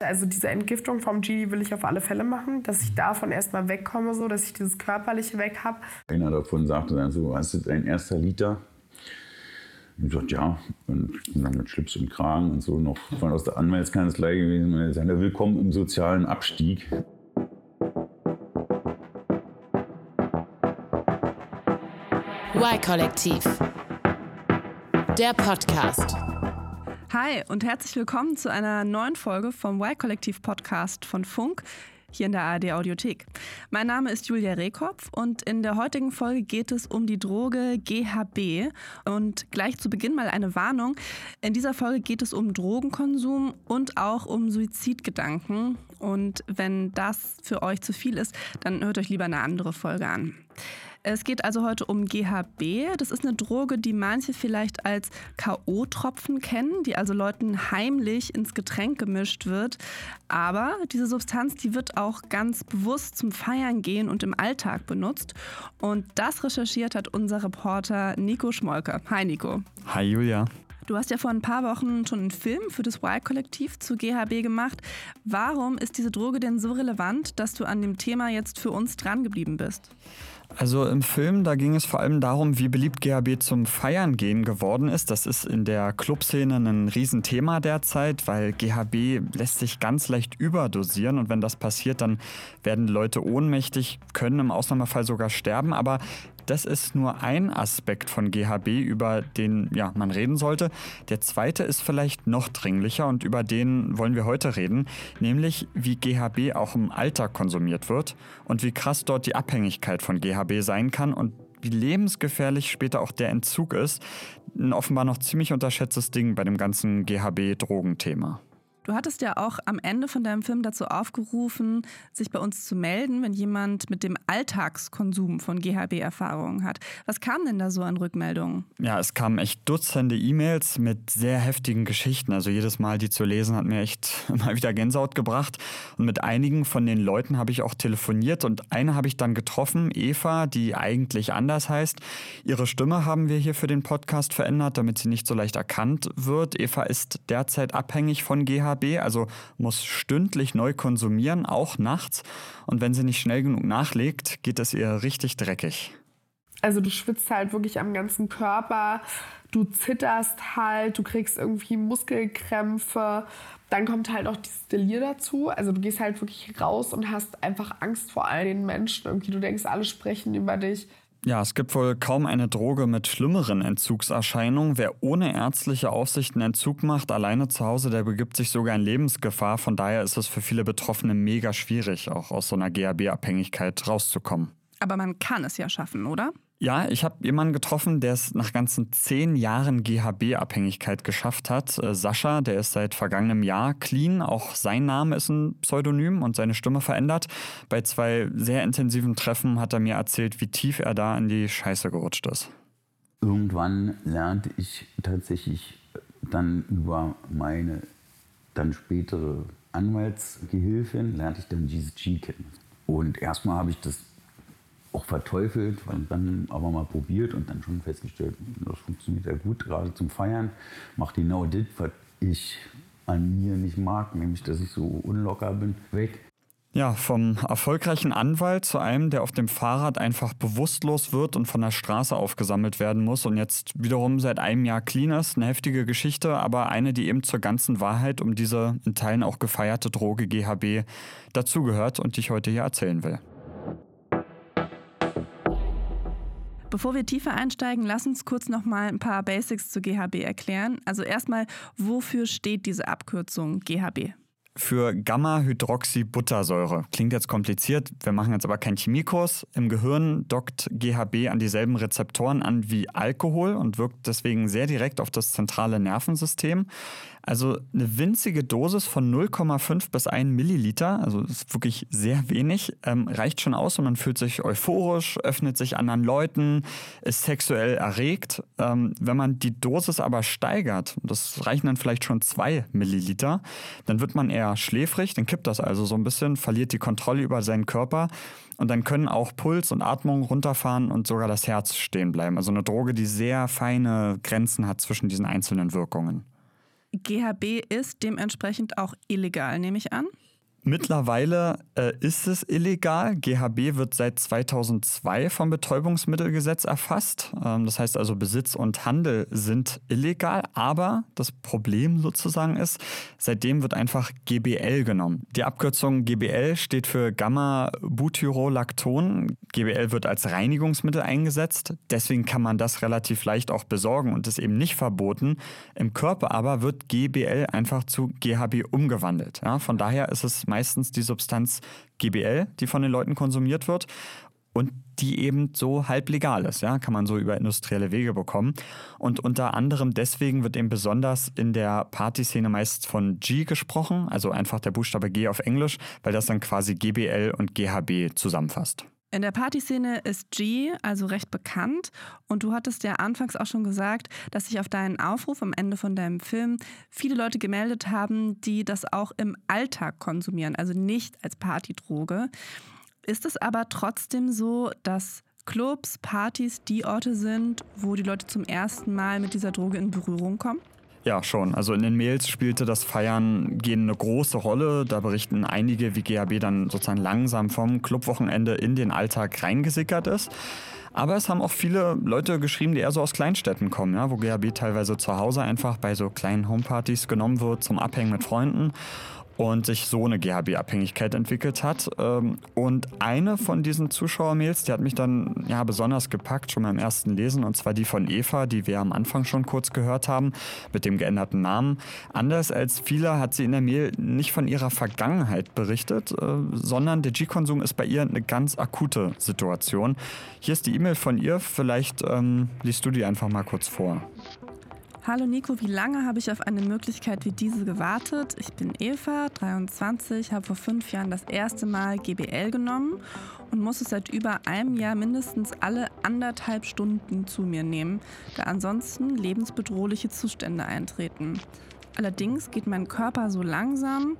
Also diese Entgiftung vom G will ich auf alle Fälle machen, dass ich davon erstmal wegkomme, so dass ich dieses Körperliche weg habe. Einer davon sagte dann so, hast du dein erster Liter? Und ich sagte, ja, und dann mit Schlips und Kragen und so noch von aus der Anwaltskanzlei gewesen. Und er sagte, willkommen im sozialen Abstieg. Y-Kollektiv. Der Podcast. Hi und herzlich willkommen zu einer neuen Folge vom Y-Kollektiv Podcast von Funk hier in der ARD Audiothek. Mein Name ist Julia Rehkopf und in der heutigen Folge geht es um die Droge GHB. Und gleich zu Beginn mal eine Warnung. In dieser Folge geht es um Drogenkonsum und auch um Suizidgedanken. Und wenn das für euch zu viel ist, dann hört euch lieber eine andere Folge an. Es geht also heute um GHB. Das ist eine Droge, die manche vielleicht als K.O.-Tropfen kennen, die also Leuten heimlich ins Getränk gemischt wird. Aber diese Substanz, die wird auch ganz bewusst zum Feiern gehen und im Alltag benutzt. Und das recherchiert hat unser Reporter Nico Schmolke. Hi Nico. Hi Julia. Du hast ja vor ein paar Wochen schon einen Film für das Y-Kollektiv zu GHB gemacht. Warum ist diese Droge denn so relevant, dass du an dem Thema jetzt für uns dran geblieben bist? Also im Film, da ging es vor allem darum, wie beliebt GHB zum Feiern gehen geworden ist. Das ist in der Clubszene ein Riesenthema derzeit, weil GHB lässt sich ganz leicht überdosieren und wenn das passiert, dann werden Leute ohnmächtig, können im Ausnahmefall sogar sterben. Aber das ist nur ein Aspekt von GHB, über den ja, man reden sollte. Der zweite ist vielleicht noch dringlicher und über den wollen wir heute reden, nämlich wie GHB auch im Alltag konsumiert wird und wie krass dort die Abhängigkeit von GHB sein kann und wie lebensgefährlich später auch der Entzug ist. Ein offenbar noch ziemlich unterschätztes Ding bei dem ganzen GHB-Drogenthema. Du hattest ja auch am Ende von deinem Film dazu aufgerufen, sich bei uns zu melden, wenn jemand mit dem Alltagskonsum von GHB Erfahrungen hat. Was kam denn da so an Rückmeldungen? Ja, es kamen echt Dutzende E-Mails mit sehr heftigen Geschichten. Also jedes Mal die zu lesen hat mir echt mal wieder Gänsehaut gebracht. Und mit einigen von den Leuten habe ich auch telefoniert und eine habe ich dann getroffen, Eva, die eigentlich anders heißt. Ihre Stimme haben wir hier für den Podcast verändert, damit sie nicht so leicht erkannt wird. Eva ist derzeit abhängig von GHB GHB, also muss stündlich neu konsumieren, auch nachts. Und wenn sie nicht schnell genug nachlegt, geht es ihr richtig dreckig. Also du schwitzt halt wirklich am ganzen Körper, du zitterst halt, du kriegst irgendwie Muskelkrämpfe. Dann kommt halt auch dieses Delir dazu. Also du gehst halt wirklich raus und hast einfach Angst vor all den Menschen. Irgendwie du denkst, alle sprechen über dich. Ja, es gibt wohl kaum eine Droge mit schlimmeren Entzugserscheinungen. Wer ohne ärztliche Aufsicht einen Entzug macht, alleine zu Hause, der begibt sich sogar in Lebensgefahr. Von daher ist es für viele Betroffene mega schwierig, auch aus so einer GHB-Abhängigkeit rauszukommen. Aber man kann es ja schaffen, oder? Ja, ich habe jemanden getroffen, der es nach ganzen zehn Jahren GHB-Abhängigkeit geschafft hat. Äh, Sascha, der ist seit vergangenem Jahr clean. Auch sein Name ist ein Pseudonym und seine Stimme verändert. Bei zwei sehr intensiven Treffen hat er mir erzählt, wie tief er da in die Scheiße gerutscht ist. Irgendwann lernte ich tatsächlich dann über meine dann spätere Anwaltsgehilfin, lernte ich dann dieses G kennen. Und erstmal habe ich das auch verteufelt, und dann aber mal probiert und dann schon festgestellt, das funktioniert ja gut, gerade zum Feiern. Macht genau das, was ich an mir nicht mag, nämlich dass ich so unlocker bin, weg. Ja, vom erfolgreichen Anwalt zu einem, der auf dem Fahrrad einfach bewusstlos wird und von der Straße aufgesammelt werden muss und jetzt wiederum seit einem Jahr clean ist. Eine heftige Geschichte, aber eine, die eben zur ganzen Wahrheit um diese in Teilen auch gefeierte Droge GHB dazugehört und die ich heute hier erzählen will. Bevor wir tiefer einsteigen, lass uns kurz noch mal ein paar Basics zu GHB erklären. Also erstmal, wofür steht diese Abkürzung GHB? für Gamma-Hydroxybuttersäure. Klingt jetzt kompliziert, wir machen jetzt aber keinen Chemiekurs. Im Gehirn dockt GHB an dieselben Rezeptoren an wie Alkohol und wirkt deswegen sehr direkt auf das zentrale Nervensystem. Also eine winzige Dosis von 0,5 bis 1 Milliliter, also ist wirklich sehr wenig, ähm, reicht schon aus und man fühlt sich euphorisch, öffnet sich anderen Leuten, ist sexuell erregt. Ähm, wenn man die Dosis aber steigert, das reichen dann vielleicht schon 2 Milliliter, dann wird man eher schläfrig, dann kippt das also so ein bisschen, verliert die Kontrolle über seinen Körper und dann können auch Puls und Atmung runterfahren und sogar das Herz stehen bleiben. Also eine Droge, die sehr feine Grenzen hat zwischen diesen einzelnen Wirkungen. GHB ist dementsprechend auch illegal, nehme ich an. Mittlerweile äh, ist es illegal. GHB wird seit 2002 vom Betäubungsmittelgesetz erfasst. Ähm, das heißt also, Besitz und Handel sind illegal. Aber das Problem sozusagen ist, seitdem wird einfach GBL genommen. Die Abkürzung GBL steht für Gamma-Butyrolacton. GBL wird als Reinigungsmittel eingesetzt. Deswegen kann man das relativ leicht auch besorgen und ist eben nicht verboten. Im Körper aber wird GBL einfach zu GHB umgewandelt. Ja, von daher ist es meistens die Substanz GBL, die von den Leuten konsumiert wird und die eben so halb legal ist, ja, kann man so über industrielle Wege bekommen. Und unter anderem deswegen wird eben besonders in der Partyszene meist von G gesprochen, also einfach der Buchstabe G auf Englisch, weil das dann quasi GBL und GHB zusammenfasst. In der Partyszene ist G also recht bekannt und du hattest ja anfangs auch schon gesagt, dass sich auf deinen Aufruf am Ende von deinem Film viele Leute gemeldet haben, die das auch im Alltag konsumieren, also nicht als Partydroge. Ist es aber trotzdem so, dass Clubs, Partys die Orte sind, wo die Leute zum ersten Mal mit dieser Droge in Berührung kommen? Ja, schon. Also in den Mails spielte das Feiern gehen eine große Rolle. Da berichten einige, wie GHB dann sozusagen langsam vom Clubwochenende in den Alltag reingesickert ist. Aber es haben auch viele Leute geschrieben, die eher so aus Kleinstädten kommen, ja, wo GHB teilweise zu Hause einfach bei so kleinen Homepartys genommen wird zum Abhängen mit Freunden und sich so eine GHB-Abhängigkeit entwickelt hat. Ähm, und eine von diesen Zuschauermails, die hat mich dann ja besonders gepackt, schon beim ersten Lesen, und zwar die von Eva, die wir am Anfang schon kurz gehört haben, mit dem geänderten Namen. Anders als viele hat sie in der Mail nicht von ihrer Vergangenheit berichtet, äh, sondern der G-Konsum ist bei ihr eine ganz akute Situation. Hier ist die E-Mail von ihr, vielleicht ähm, liest du die einfach mal kurz vor. Hallo Nico, wie lange habe ich auf eine Möglichkeit wie diese gewartet? Ich bin Eva, 23, habe vor fünf Jahren das erste Mal GBL genommen und muss es seit über einem Jahr mindestens alle anderthalb Stunden zu mir nehmen, da ansonsten lebensbedrohliche Zustände eintreten. Allerdings geht mein Körper so langsam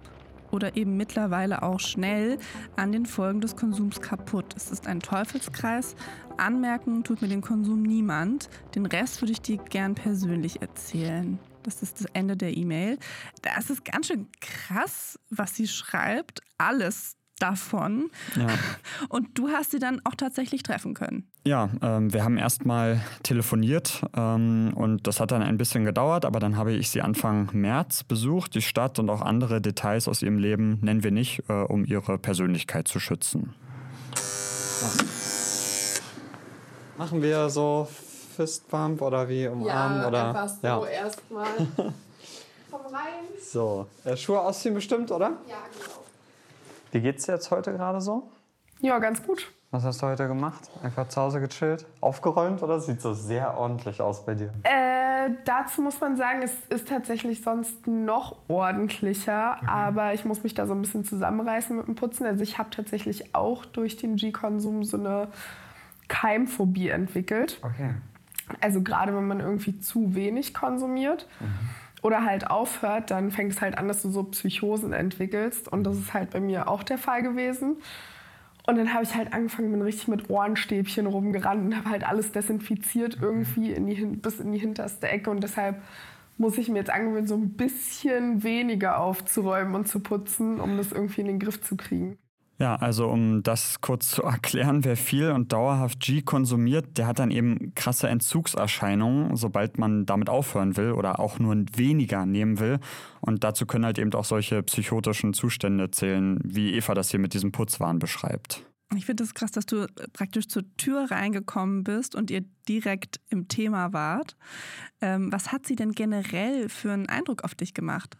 oder eben mittlerweile auch schnell an den Folgen des Konsums kaputt. Es ist ein Teufelskreis. Anmerken tut mir den Konsum niemand. Den Rest würde ich dir gern persönlich erzählen. Das ist das Ende der E-Mail. Das ist ganz schön krass, was sie schreibt. Alles davon. Ja. Und du hast sie dann auch tatsächlich treffen können. Ja, ähm, wir haben erst mal telefoniert ähm, und das hat dann ein bisschen gedauert, aber dann habe ich sie Anfang März besucht. Die Stadt und auch andere Details aus ihrem Leben nennen wir nicht, äh, um ihre Persönlichkeit zu schützen. Machen wir so Fistbump oder wie umarmen? Ja, oder? einfach so ja. erstmal. Komm rein. So, äh, Schuhe ausziehen bestimmt, oder? Ja, genau. Wie geht's dir jetzt heute gerade so? Ja, ganz gut. Was hast du heute gemacht? Einfach zu Hause gechillt? Aufgeräumt oder sieht so sehr ordentlich aus bei dir? Äh, dazu muss man sagen, es ist tatsächlich sonst noch ordentlicher, Mhm. aber ich muss mich da so ein bisschen zusammenreißen mit dem Putzen. Also ich habe tatsächlich auch durch den G-Konsum so eine Keimphobie entwickelt. Okay. Also gerade wenn man irgendwie zu wenig konsumiert oder halt aufhört, dann fängt es halt an, dass du so Psychosen entwickelst. Und das ist halt bei mir auch der Fall gewesen. Und dann habe ich halt angefangen, bin richtig mit Ohrenstäbchen rumgerannt und habe halt alles desinfiziert irgendwie in die, bis in die hinterste Ecke. Und deshalb muss ich mir jetzt angewöhnen, so ein bisschen weniger aufzuräumen und zu putzen, um das irgendwie in den Griff zu kriegen. Ja, also um das kurz zu erklären, wer viel und dauerhaft G konsumiert, der hat dann eben krasse Entzugserscheinungen, sobald man damit aufhören will oder auch nur weniger nehmen will. Und dazu können halt eben auch solche psychotischen Zustände zählen, wie Eva das hier mit diesem Putzwahn beschreibt. Ich finde es das krass, dass du äh, praktisch zur Tür reingekommen bist und ihr direkt im Thema wart. Ähm, was hat sie denn generell für einen Eindruck auf dich gemacht?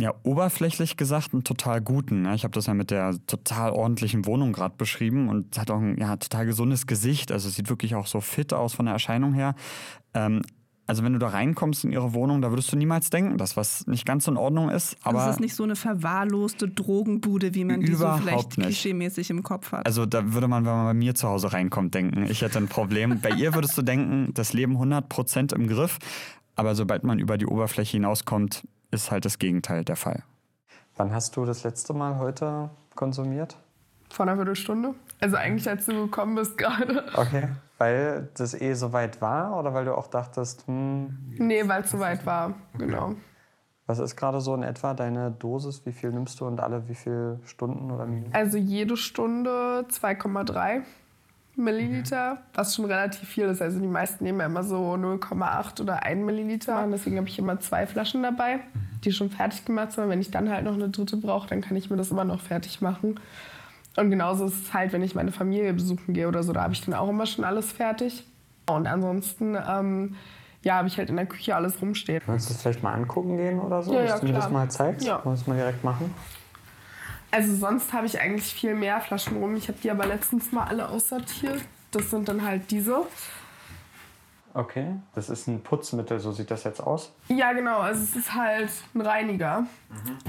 Ja, oberflächlich gesagt einen total guten. ne? Ich habe das ja mit der total ordentlichen Wohnung gerade beschrieben und hat auch ein ja, total gesundes Gesicht. Also es sieht wirklich auch so fit aus von der Erscheinung her. Ähm, also wenn du da reinkommst in ihre Wohnung, da würdest du niemals denken, dass was nicht ganz in Ordnung ist. Aber Also es ist nicht so eine verwahrloste Drogenbude, wie man die so vielleicht nicht. klischeemäßig im Kopf hat. Also da würde man, wenn man bei mir zu Hause reinkommt, denken, ich hätte ein Problem. Bei ihr würdest du denken, das Leben 100% im Griff. Aber sobald man über die Oberfläche hinauskommt, ist halt das Gegenteil der Fall. Wann hast du das letzte Mal heute konsumiert? Vor einer Viertelstunde. Also eigentlich, als du gekommen bist gerade. Okay. Weil das eh so weit war oder weil du auch dachtest, hm, Nee, weil es soweit war. Genau. Was ist gerade so in etwa deine Dosis? Wie viel nimmst du und alle wie viele Stunden oder Minuten? Also jede Stunde 2,3 Milliliter, was schon relativ viel ist. Also die meisten nehmen ja immer so 0,8 oder 1 Milliliter. Und deswegen habe ich immer zwei Flaschen dabei, die schon fertig gemacht sind. Wenn ich dann halt noch eine dritte brauche, dann kann ich mir das immer noch fertig machen. Und genauso ist es halt, wenn ich meine Familie besuchen gehe oder so, da habe ich dann auch immer schon alles fertig. Und ansonsten ähm, ja, habe ich halt in der Küche alles rumstehen. Willst du das vielleicht mal angucken gehen oder so? Ja, dass ja, du mir das mal zeigst? Ja. Wollen wir das mal direkt machen? Also sonst habe ich eigentlich viel mehr Flaschen rum. Ich habe die aber letztens mal alle aussortiert. Das sind dann halt diese. Okay. Das ist ein Putzmittel, so sieht das jetzt aus. Ja, genau. Also es ist halt ein Reiniger.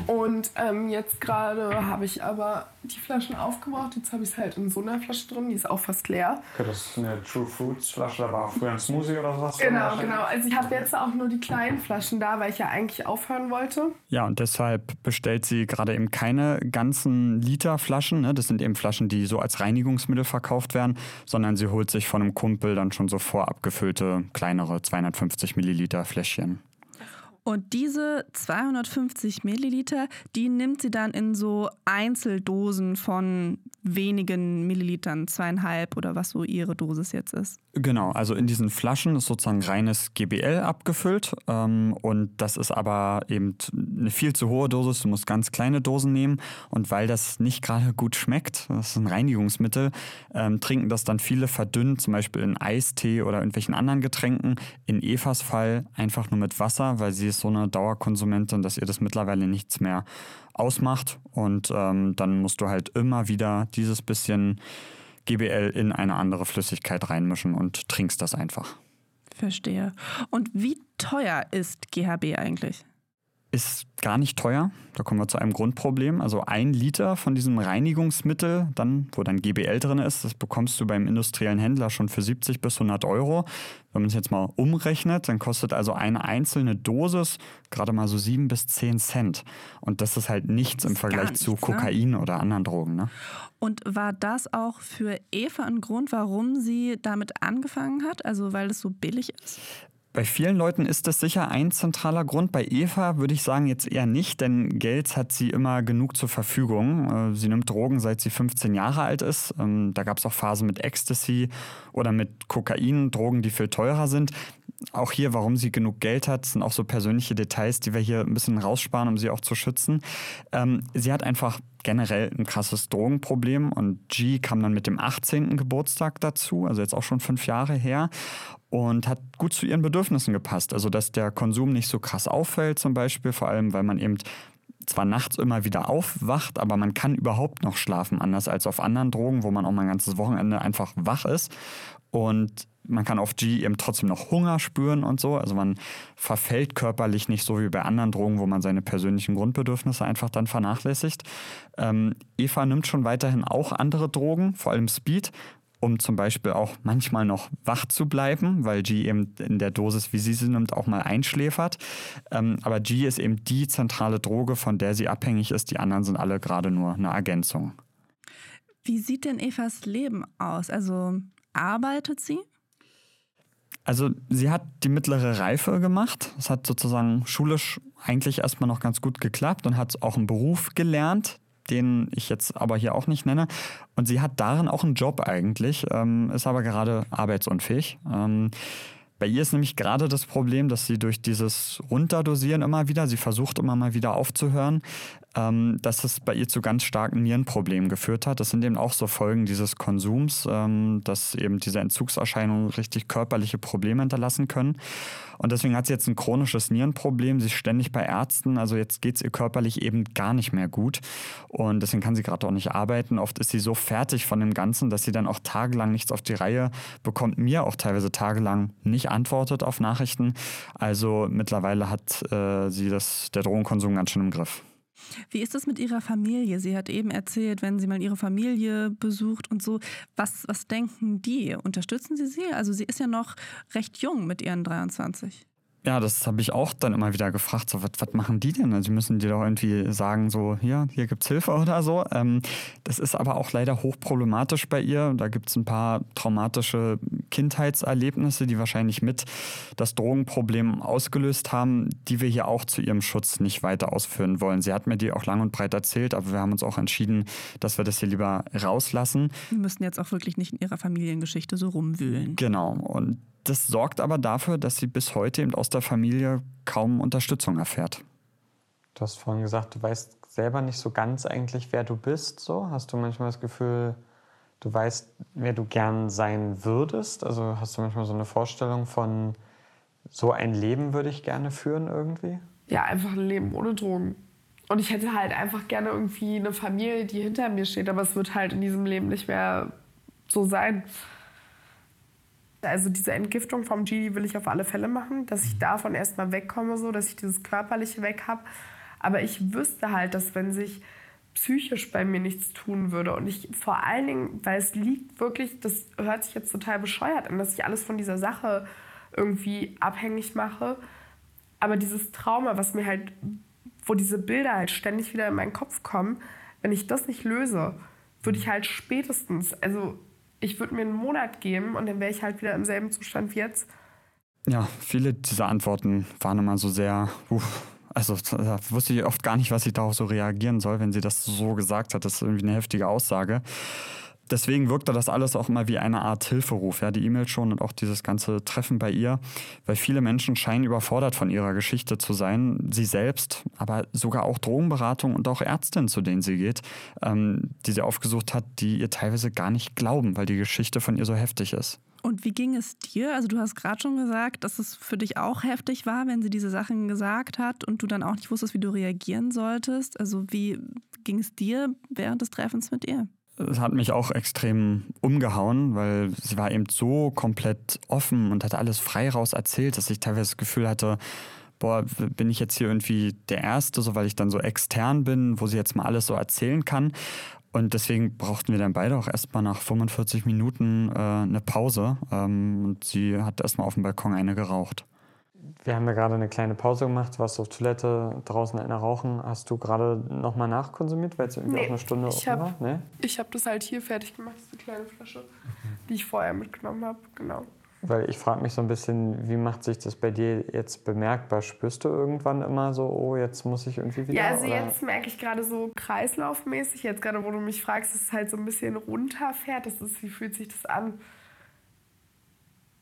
Und ähm, jetzt gerade habe ich aber die Flaschen aufgebraucht. Jetzt habe ich es halt in so einer Flasche drin. Die ist auch fast leer. Okay, das ist eine True Fruits Flasche, da war auch früher ein Smoothie oder sowas. drin Genau, genau. Also ich habe jetzt auch nur die kleinen Flaschen da, weil ich ja eigentlich aufhören wollte. Ja, und deshalb bestellt sie gerade eben keine ganzen Literflaschen. Ne? Das sind eben Flaschen, die so als Reinigungsmittel verkauft werden, sondern sie holt sich von einem Kumpel dann schon so vorab kleinere 250 Milliliter Fläschchen. Und diese 250 Milliliter, die nimmt sie dann in so Einzeldosen von wenigen Millilitern, zweieinhalb oder was so ihre Dosis jetzt ist. Genau, also in diesen Flaschen ist sozusagen reines GBL abgefüllt ähm, und das ist aber eben eine viel zu hohe Dosis. Du musst ganz kleine Dosen nehmen und weil das nicht gerade gut schmeckt, das ist ein Reinigungsmittel, ähm, trinken das dann viele verdünnt, zum Beispiel in Eistee oder irgendwelchen anderen Getränken. In Evas Fall einfach nur mit Wasser, weil sie ist so eine Dauerkonsumentin, dass ihr das mittlerweile nichts mehr ausmacht und ähm, dann musst du halt immer wieder dieses bisschen GBL in eine andere Flüssigkeit reinmischen und trinkst das einfach. Verstehe. Und wie teuer ist GHB eigentlich? Ist gar nicht teuer. Da kommen wir zu einem Grundproblem. Also ein Liter von diesem Reinigungsmittel, dann, wo dann GBL drin ist, das bekommst du beim industriellen Händler schon für 70 bis 100 Euro. Wenn man es jetzt mal umrechnet, dann kostet also eine einzelne Dosis gerade mal so 7 bis 10 Cent. Und das ist halt nichts im ist gar Vergleich zu nichts, ne? Kokain oder anderen Drogen. Ne? Und war das auch für Eva ein Grund, warum sie damit angefangen hat? Also weil es so billig ist? Bei vielen Leuten ist das sicher ein zentraler Grund. Bei Eva würde ich sagen jetzt eher nicht, denn Geld hat sie immer genug zur Verfügung. Äh, Sie nimmt Drogen, seit sie 15 Jahre alt ist. Ähm, Da gab es auch Phasen mit Ecstasy oder mit Kokain, Drogen, die viel teurer sind. Auch hier, warum sie genug Geld hat, sind auch so persönliche Details, die wir hier ein bisschen raussparen, um sie auch zu schützen. Ähm, sie hat einfach generell ein krasses Drogenproblem und G kam dann mit dem 18. Geburtstag dazu, also jetzt auch schon fünf Jahre her und hat gut zu ihren Bedürfnissen gepasst. Also dass der Konsum nicht so krass auffällt zum Beispiel, vor allem weil man eben zwar nachts immer wieder aufwacht, aber man kann überhaupt noch schlafen, anders als auf anderen Drogen, wo man auch mal ein ganzes Wochenende einfach wach ist. Und man kann auf G eben trotzdem noch Hunger spüren und so. Also man verfällt körperlich nicht so wie bei anderen Drogen, wo man seine persönlichen Grundbedürfnisse einfach dann vernachlässigt. Ähm, Eva nimmt schon weiterhin auch andere Drogen, vor allem Speed, um zum Beispiel auch manchmal noch wach zu bleiben, weil G eben in der Dosis, wie sie sie nimmt, auch mal einschläfert. Ähm, aber G ist eben die zentrale Droge, von der sie abhängig ist. Die anderen sind alle gerade nur eine Ergänzung. Wie sieht denn Evas Leben aus? Also arbeitet sie? Also sie hat die mittlere Reife gemacht. Es hat sozusagen schulisch eigentlich erstmal noch ganz gut geklappt und hat auch einen Beruf gelernt, den ich jetzt aber hier auch nicht nenne. Und sie hat darin auch einen Job eigentlich, ähm, ist aber gerade arbeitsunfähig. Ähm, bei ihr ist nämlich gerade das Problem, dass sie durch dieses Runterdosieren immer wieder, sie versucht immer mal wieder aufzuhören, ähm, dass es bei ihr zu ganz starken Nierenproblemen geführt hat. Das sind eben auch so Folgen dieses Konsums, ähm, dass eben diese Entzugserscheinungen richtig körperliche Probleme hinterlassen können. Und deswegen hat sie jetzt ein chronisches Nierenproblem. Sie ist ständig bei Ärzten. Also jetzt geht es ihr körperlich eben gar nicht mehr gut. Und deswegen kann sie gerade auch nicht arbeiten. Oft ist sie so fertig von dem Ganzen, dass sie dann auch tagelang nichts auf die Reihe bekommt. Mir auch teilweise tagelang nicht antwortet auf Nachrichten. Also mittlerweile hat äh, sie das, der Drogenkonsum ganz schön im Griff. Wie ist das mit ihrer Familie? Sie hat eben erzählt, wenn sie mal ihre Familie besucht und so. Was, was denken die? Unterstützen sie sie? Also sie ist ja noch recht jung mit ihren 23. Ja, das habe ich auch dann immer wieder gefragt. So, was, machen die denn? Also, sie müssen dir doch irgendwie sagen, so, hier, hier gibt's Hilfe oder so. Ähm, das ist aber auch leider hochproblematisch bei ihr. Da gibt's ein paar traumatische Kindheitserlebnisse, die wahrscheinlich mit das Drogenproblem ausgelöst haben, die wir hier auch zu ihrem Schutz nicht weiter ausführen wollen. Sie hat mir die auch lang und breit erzählt, aber wir haben uns auch entschieden, dass wir das hier lieber rauslassen. Wir müssen jetzt auch wirklich nicht in ihrer Familiengeschichte so rumwühlen. Genau. Und das sorgt aber dafür, dass sie bis heute eben aus der Familie kaum Unterstützung erfährt. Du hast vorhin gesagt, du weißt selber nicht so ganz eigentlich, wer du bist. So hast du manchmal das Gefühl, du weißt, wer du gern sein würdest. Also hast du manchmal so eine Vorstellung von so ein Leben würde ich gerne führen irgendwie. Ja, einfach ein Leben ohne Drogen. Und ich hätte halt einfach gerne irgendwie eine Familie, die hinter mir steht, aber es wird halt in diesem Leben nicht mehr so sein. Also diese Entgiftung vom G, will ich auf alle Fälle machen, dass ich davon erstmal wegkomme, so, dass ich dieses Körperliche weg habe. Aber ich wüsste halt, dass wenn sich psychisch bei mir nichts tun würde und ich vor allen Dingen, weil es liegt wirklich, das hört sich jetzt total bescheuert an, dass ich alles von dieser Sache irgendwie abhängig mache. Aber dieses Trauma, was mir halt, wo diese Bilder halt ständig wieder in meinen Kopf kommen, wenn ich das nicht löse, würde ich halt spätestens, also ich würde mir einen Monat geben und dann wäre ich halt wieder im selben Zustand wie jetzt. Ja, viele dieser Antworten waren immer so sehr, uff, also da wusste ich oft gar nicht, was ich darauf so reagieren soll, wenn sie das so gesagt hat. Das ist irgendwie eine heftige Aussage. Deswegen wirkte das alles auch immer wie eine Art Hilferuf, ja, die E-Mail schon und auch dieses ganze Treffen bei ihr, weil viele Menschen scheinen überfordert von ihrer Geschichte zu sein, sie selbst, aber sogar auch Drogenberatung und auch Ärztinnen, zu denen sie geht, ähm, die sie aufgesucht hat, die ihr teilweise gar nicht glauben, weil die Geschichte von ihr so heftig ist. Und wie ging es dir? Also du hast gerade schon gesagt, dass es für dich auch heftig war, wenn sie diese Sachen gesagt hat und du dann auch nicht wusstest, wie du reagieren solltest. Also wie ging es dir während des Treffens mit ihr? Es hat mich auch extrem umgehauen, weil sie war eben so komplett offen und hat alles frei raus erzählt, dass ich teilweise das Gefühl hatte, boah, bin ich jetzt hier irgendwie der Erste, so weil ich dann so extern bin, wo sie jetzt mal alles so erzählen kann. Und deswegen brauchten wir dann beide auch erstmal nach 45 Minuten äh, eine Pause. Ähm, und sie hat erstmal auf dem Balkon eine geraucht. Wir haben ja gerade eine kleine Pause gemacht, warst auf Toilette, draußen einer rauchen. Hast du gerade nochmal nachkonsumiert, weil es irgendwie Nee, auch eine Stunde ich offen hab- war? Nee? Ich habe das halt hier fertig gemacht, diese kleine Flasche, die ich vorher mitgenommen habe. Genau. Weil ich frage mich so ein bisschen, wie macht sich das bei dir jetzt bemerkbar? Spürst du irgendwann immer so, oh, jetzt muss ich irgendwie wieder? Ja, also oder? jetzt merke ich gerade so kreislaufmäßig, jetzt gerade, wo du mich fragst, dass es halt so ein bisschen runterfährt. Das ist, wie fühlt sich das an?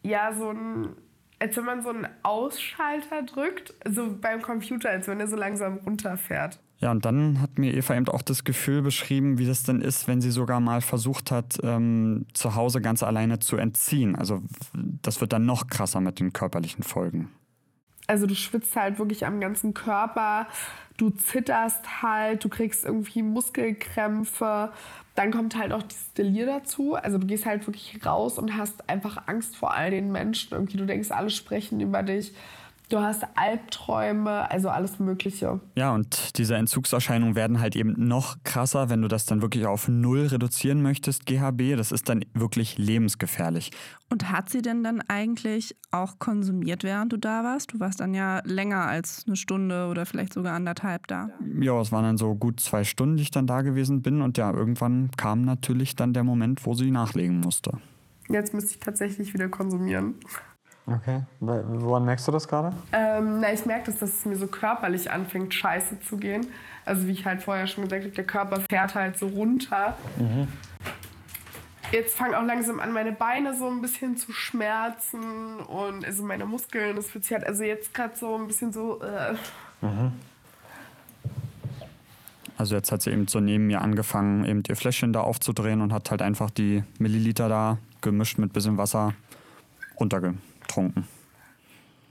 Ja, so ein, als wenn man so einen Ausschalter drückt, so beim Computer, als wenn er so langsam runterfährt. Ja, und dann hat mir Eva eben auch das Gefühl beschrieben, wie das denn ist, wenn sie sogar mal versucht hat, ähm, zu Hause ganz alleine zu entziehen. Also das wird dann noch krasser mit den körperlichen Folgen. Also du schwitzt halt wirklich am ganzen Körper, du zitterst halt, du kriegst irgendwie Muskelkrämpfe. Dann kommt halt auch dieses Delir dazu. Also du gehst halt wirklich raus und hast einfach Angst vor all den Menschen. Irgendwie du denkst, alle sprechen über dich. Du hast Albträume, also alles Mögliche. Ja, und diese Entzugserscheinungen werden halt eben noch krasser, wenn du das dann wirklich auf Null reduzieren möchtest, GHB. Das ist dann wirklich lebensgefährlich. Und hat sie denn dann eigentlich auch konsumiert, während du da warst? Du warst dann ja länger als eine Stunde oder vielleicht sogar anderthalb da. Ja, es waren dann so gut zwei Stunden, die ich dann da gewesen bin. Und ja, irgendwann kam natürlich dann der Moment, wo sie nachlegen musste. Jetzt müsste ich tatsächlich wieder konsumieren. Okay. Woran merkst du das gerade? Ähm, na, ich merke das, dass es mir so körperlich anfängt, scheiße zu gehen. Also wie ich halt vorher schon gesagt habe, der Körper fährt halt so runter. Jetzt fangen auch langsam an, meine Beine so ein bisschen zu schmerzen und also meine Muskeln, das fühlt sich halt also jetzt gerade so ein bisschen so. Äh, Also jetzt hat sie eben so neben mir angefangen, eben ihr Fläschchen da aufzudrehen und hat halt einfach die Milliliter da gemischt mit bisschen Wasser runtergetrunken.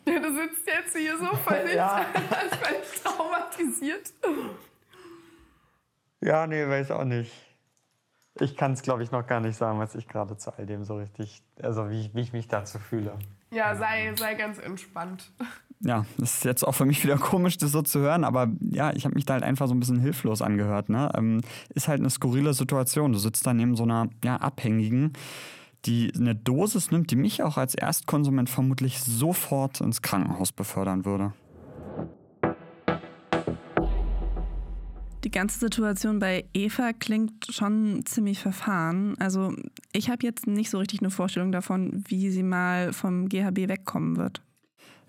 du sitzt jetzt hier so völlig, Ja. völlig traumatisiert. Ja, nee, weiß auch nicht. Ich kann es, glaube ich, noch gar nicht sagen, was ich gerade zu all dem so richtig, also wie, ich- wie ich mich dazu fühle. Ja, sei, sei ganz entspannt. Ja, das ist jetzt auch für mich wieder komisch, das so zu hören, aber ja, ich habe mich da halt einfach so ein bisschen hilflos angehört. Ne? Ähm, ist halt eine skurrile Situation. Du sitzt da neben so einer ja, Abhängigen, die eine Dosis nimmt, die mich auch als Erstkonsument vermutlich sofort ins Krankenhaus befördern würde. Die ganze Situation bei Eva klingt schon ziemlich verfahren. Also Ich habe jetzt nicht so richtig eine Vorstellung davon, wie sie mal vom GHB wegkommen wird.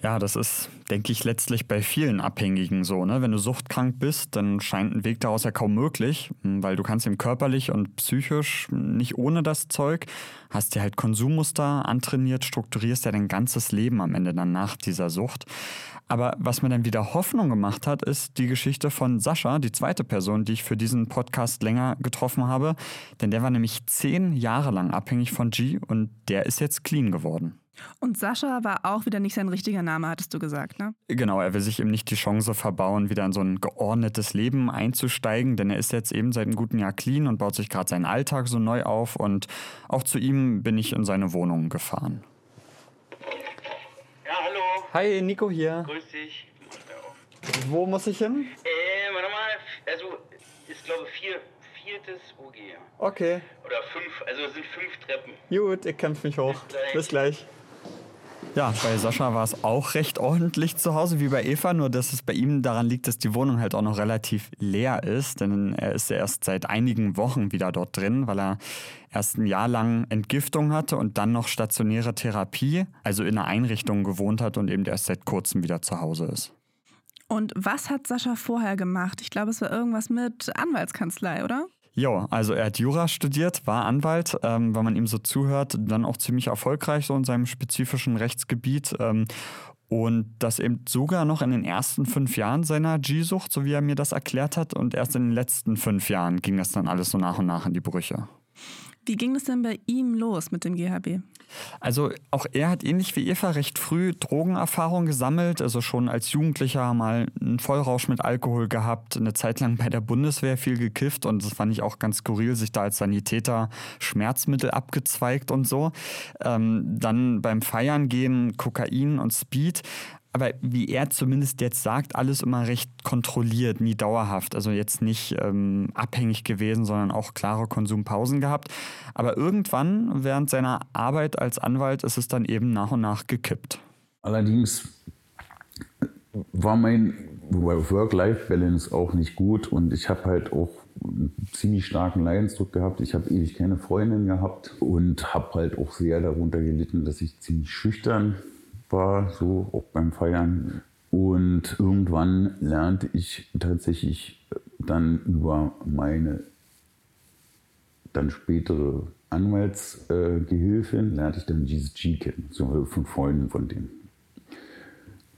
Ja, das ist, denke ich, letztlich bei vielen Abhängigen so. Ne? Wenn du suchtkrank bist, dann scheint ein Weg daraus ja kaum möglich, hm, weil du kannst eben körperlich und psychisch nicht ohne das Zeug, hast dir halt Konsummuster antrainiert, strukturierst ja dein ganzes Leben am Ende dann nach dieser Sucht. Aber was mir dann wieder Hoffnung gemacht hat, ist die Geschichte von Sascha, die zweite Person, die ich für diesen Podcast länger getroffen habe. Denn der war nämlich zehn Jahre lang abhängig von G und der ist jetzt clean geworden. Und Sascha war auch wieder nicht sein richtiger Name, hattest du gesagt, ne? Genau, er will sich eben nicht die Chance verbauen, wieder in so ein geordnetes Leben einzusteigen, denn er ist jetzt eben seit einem guten Jahr clean und baut sich gerade seinen Alltag so neu auf. Und auch zu ihm bin ich in seine Wohnung gefahren. Ja, hallo. Hi, Nico hier. Grüß dich. Wo muss ich hin? Äh, warte mal. Also, ist glaube vier, viertes OG. Okay, Oder fünf, also es sind fünf Treppen. gut, ich kämpfe mich hoch. Bis gleich. gleich. Ja, bei Sascha war es auch recht ordentlich zu Hause wie bei Eva, nur dass es bei ihm daran liegt, dass die Wohnung halt auch noch relativ leer ist, denn er ist ja erst seit einigen Wochen wieder dort drin, weil er erst ein Jahr lang Entgiftung hatte und dann noch stationäre Therapie, also in einer Einrichtung gewohnt hat und eben erst seit kurzem wieder zu Hause ist. Und was hat Sascha vorher gemacht? Ich glaube, es war irgendwas mit Anwaltskanzlei, oder? Jo, also er hat Jura studiert, war Anwalt, ähm, wenn man ihm so zuhört, dann auch ziemlich erfolgreich so in seinem spezifischen Rechtsgebiet. Ähm, und das eben sogar noch in den ersten fünf Jahren seiner G-Sucht, so wie er mir das erklärt hat. Und erst in den letzten fünf Jahren ging das dann alles so nach und nach in die Brüche. Wie ging es denn bei ihm los mit dem GHB? Also auch er hat ähnlich wie Eva recht früh Drogenerfahrung gesammelt, also schon als Jugendlicher mal einen Vollrausch mit Alkohol gehabt, eine Zeit lang bei der Bundeswehr viel gekifft und das fand ich auch ganz skurril, sich da als Sanitäter Schmerzmittel abgezweigt und so. Ähm, dann beim Feiern gehen Kokain und Speed. Aber wie er zumindest jetzt sagt, alles immer recht kontrolliert, nie dauerhaft. Also jetzt nicht ähm, abhängig gewesen, sondern auch klare Konsumpausen gehabt. Aber irgendwann während seiner Arbeit als Anwalt ist es dann eben nach und nach gekippt. Allerdings war mein Work-Life-Balance auch nicht gut und ich habe halt auch einen ziemlich starken Leidensdruck gehabt. Ich habe ewig keine Freundin gehabt und habe halt auch sehr darunter gelitten, dass ich ziemlich schüchtern war, so auch beim Feiern. Und irgendwann lernte ich tatsächlich dann über meine dann spätere Anwaltsgehilfin, lernte ich dann Jesus G kennen, so von Freunden von denen.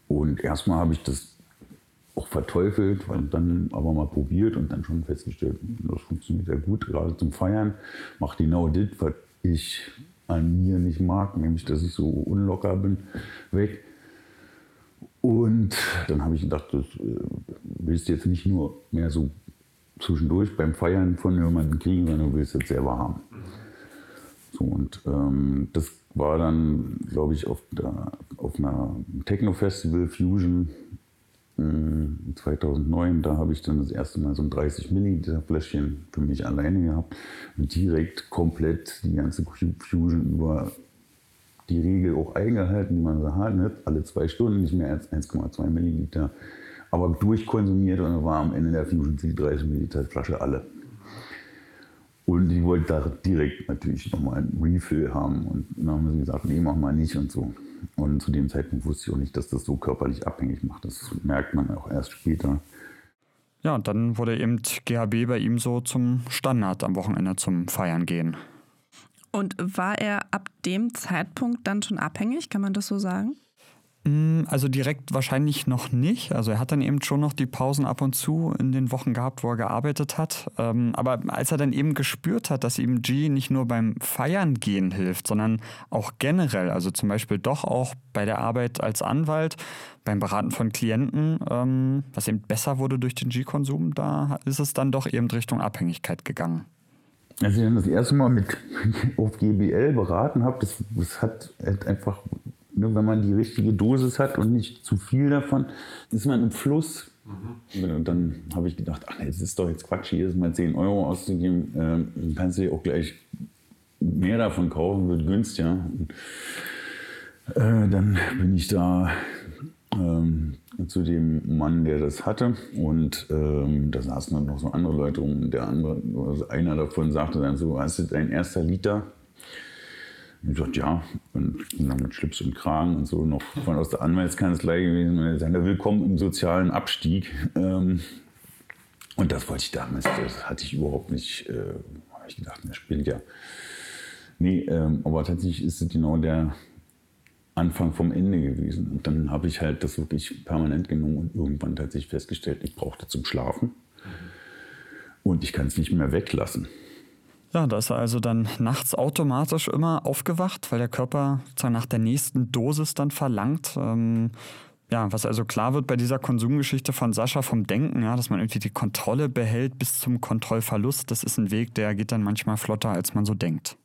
Und erstmal habe ich das auch verteufelt, weil dann aber mal probiert und dann schon festgestellt, das funktioniert ja gut, gerade zum Feiern. Macht genau das, was ich an mir nicht mag, nämlich dass ich so unlocker bin, weg. Und dann habe ich gedacht, das äh, willst du jetzt nicht nur mehr so zwischendurch beim Feiern von jemandem kriegen, sondern du willst jetzt selber haben. So, und ähm, das war dann, glaube ich, auf, der, auf einer Techno-Festival Fusion 2009. Da habe ich dann das erste Mal so ein 30 Milliliter Fläschchen für mich alleine gehabt und direkt komplett die ganze Fusion über die Regel auch eingehalten, die man so hat, nicht? alle zwei Stunden, nicht mehr als 1,2 Milliliter, aber durchkonsumiert und dann war am Ende der Fusion die 30 Milliliter Flasche alle. Und ich wollte da direkt natürlich nochmal einen Refill haben. Und dann haben sie gesagt, nee, mach mal nicht und so. Und zu dem Zeitpunkt wusste ich auch nicht, dass das so körperlich abhängig macht. Das merkt man auch erst später. Ja, und dann wurde eben GHB bei ihm so zum Standard am Wochenende zum Feiern gehen. Und war er ab dem Zeitpunkt dann schon abhängig, kann man das so sagen? Mm, Also direkt wahrscheinlich noch nicht. Also er hat dann eben schon noch die Pausen ab und zu in den Wochen gehabt, wo er gearbeitet hat. Ähm, Aber als er dann eben gespürt hat, dass ihm G nicht nur beim Feiern gehen hilft, sondern auch generell, also zum Beispiel doch auch bei der Arbeit als Anwalt, beim Beraten von Klienten, ähm, was eben besser wurde durch den G-Konsum, da ist es dann doch eben Richtung Abhängigkeit gegangen. Als ich dann das erste Mal mit auf GBL beraten habe, das, das hat halt einfach, wenn man die richtige Dosis hat und nicht zu viel davon, ist man im Fluss. Und dann habe ich gedacht, ach, jetzt ist doch jetzt Quatsch, jedes Mal 10 Euro auszugeben, ähm, dann kannst du dir auch gleich mehr davon kaufen, wird günstiger. Und, äh, dann bin ich da ähm, zu dem Mann, der das hatte. Und ähm, da saßen dann noch so andere Leute rum. Und der andere, also einer davon sagte dann so, hast du dein erster Liter? Ich sagte, ja, und dann mit Schlips und Kragen und so noch von aus der Anwaltskanzlei gewesen. Und sagte, willkommen im sozialen Abstieg. Ähm, und das wollte ich damals, das hatte ich überhaupt nicht, äh, habe ich gedacht, das spielt ja. Nee, ähm, aber tatsächlich ist es genau der Anfang vom Ende gewesen. Und dann habe ich halt das wirklich permanent genommen und irgendwann tatsächlich festgestellt, ich brauchte zum Schlafen. Und ich kann es nicht mehr weglassen. Ja, da ist er also dann nachts automatisch immer aufgewacht, weil der Körper nach der nächsten Dosis dann verlangt. Ähm, ja, was also klar wird bei dieser Konsumgeschichte von Sascha vom Denken, ja, dass man irgendwie die Kontrolle behält bis zum Kontrollverlust, das ist ein Weg, der geht dann manchmal flotter, als man so denkt.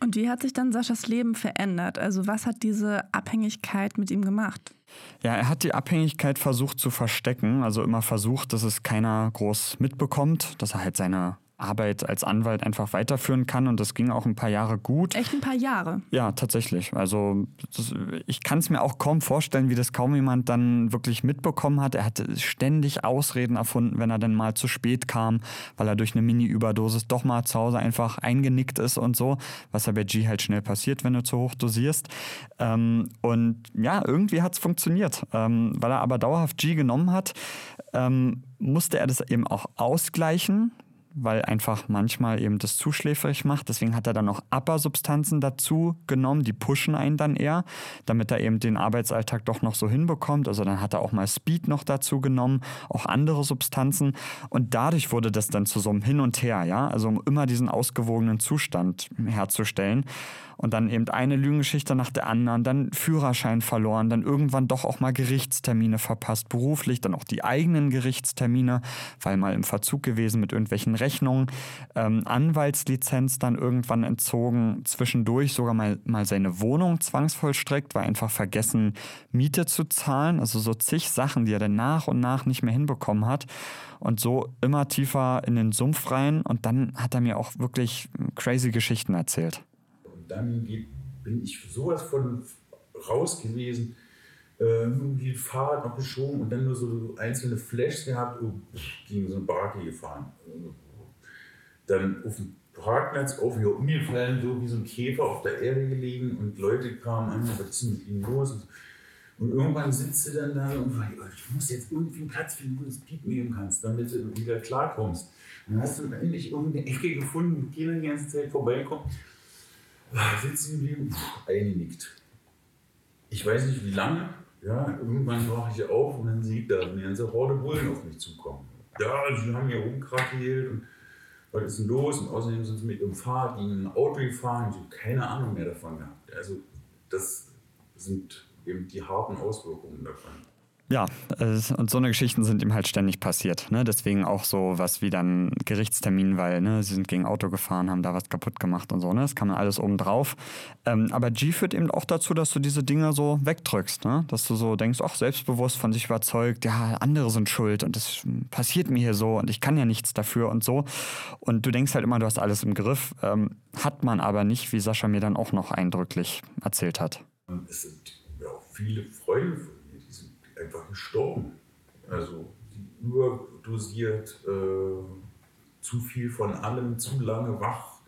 Und wie hat sich dann Saschas Leben verändert? Also was hat diese Abhängigkeit mit ihm gemacht? Ja, er hat die Abhängigkeit versucht zu verstecken, also immer versucht, dass es keiner groß mitbekommt, dass er halt seine Arbeit als Anwalt einfach weiterführen kann. Und das ging auch ein paar Jahre gut. Echt ein paar Jahre? Ja, tatsächlich. Also das, ich kann es mir auch kaum vorstellen, wie das kaum jemand dann wirklich mitbekommen hat. Er hatte ständig Ausreden erfunden, wenn er dann mal zu spät kam, weil er durch eine Mini-Überdosis doch mal zu Hause einfach eingenickt ist und so, was ja bei G halt schnell passiert, wenn du zu hoch dosierst. Ähm, und ja, irgendwie hat es funktioniert. Ähm, weil er aber dauerhaft G genommen hat, ähm, musste er das eben auch ausgleichen weil einfach manchmal eben das zu schläfrig macht. Deswegen hat er dann noch Upper-Substanzen dazu genommen, die pushen einen dann eher, damit er eben den Arbeitsalltag doch noch so hinbekommt. Also dann hat er auch mal Speed noch dazu genommen, auch andere Substanzen. Und dadurch wurde das dann zu so einem Hin und Her, ja, also um immer diesen ausgewogenen Zustand herzustellen und dann eben eine Lügengeschichte nach der anderen, dann Führerschein verloren, dann irgendwann doch auch mal Gerichtstermine verpasst, beruflich, dann auch die eigenen Gerichtstermine, weil mal im Verzug gewesen mit irgendwelchen Rechnungen, ähm, Anwaltslizenz dann irgendwann entzogen, zwischendurch sogar mal, mal seine Wohnung zwangsvollstreckt, weil einfach vergessen, Miete zu zahlen, also so zig Sachen, die er dann nach und nach nicht mehr hinbekommen hat. Und so immer tiefer in den Sumpf rein. Und dann hat er mir auch wirklich crazy Geschichten erzählt dann bin ich sowas von raus gewesen. Äh, irgendwie Fahrrad noch geschoben und dann nur so einzelne Flashs gehabt, oh, gegen so eine Barke gefahren. Dann auf dem Parkplatz auf hier umgefallen, so wie so ein Käfer auf der Erde gelegen und Leute kamen an, was ist mit ihnen los? Und irgendwann sitzt du dann da und sagst, ich muss jetzt irgendwie einen Platz finden, wo du das Piep nehmen kannst, damit du wieder klarkommst. Und dann hast du endlich irgendeine Ecke gefunden, wo keiner die ganze Zeit vorbeikommt sitzen geblieben, eingenickt. Ich weiß nicht wie lange, ja, irgendwann wache ich auf und dann sieht da eine ganze Horde Bullen auf mich zukommen. Ja, sie haben hier rumkrakelt und was ist denn los? Und außerdem sind sie mit ihrem Fahrrad in ein Auto gefahren. Ich habe keine Ahnung mehr davon gehabt. Also das sind eben die harten Auswirkungen davon ja, und so eine Geschichten sind ihm halt ständig passiert. Ne? Deswegen auch so was wie dann Gerichtstermin, weil ne, sie sind gegen Auto gefahren, haben da was kaputt gemacht und so. Ne? Das kann man alles oben drauf. Ähm, aber G führt eben auch dazu, dass du diese Dinge so wegdrückst. Ne? Dass du so denkst, ach, selbstbewusst von sich überzeugt, ja, andere sind schuld und das passiert mir hier so und ich kann ja nichts dafür und so. Und du denkst halt immer, du hast alles im Griff. Ähm, hat man aber nicht, wie Sascha mir dann auch noch eindrücklich erzählt hat. Es sind ja auch viele Freunde einfach gestorben. Also überdosiert, äh, zu viel von allem, zu lange wach,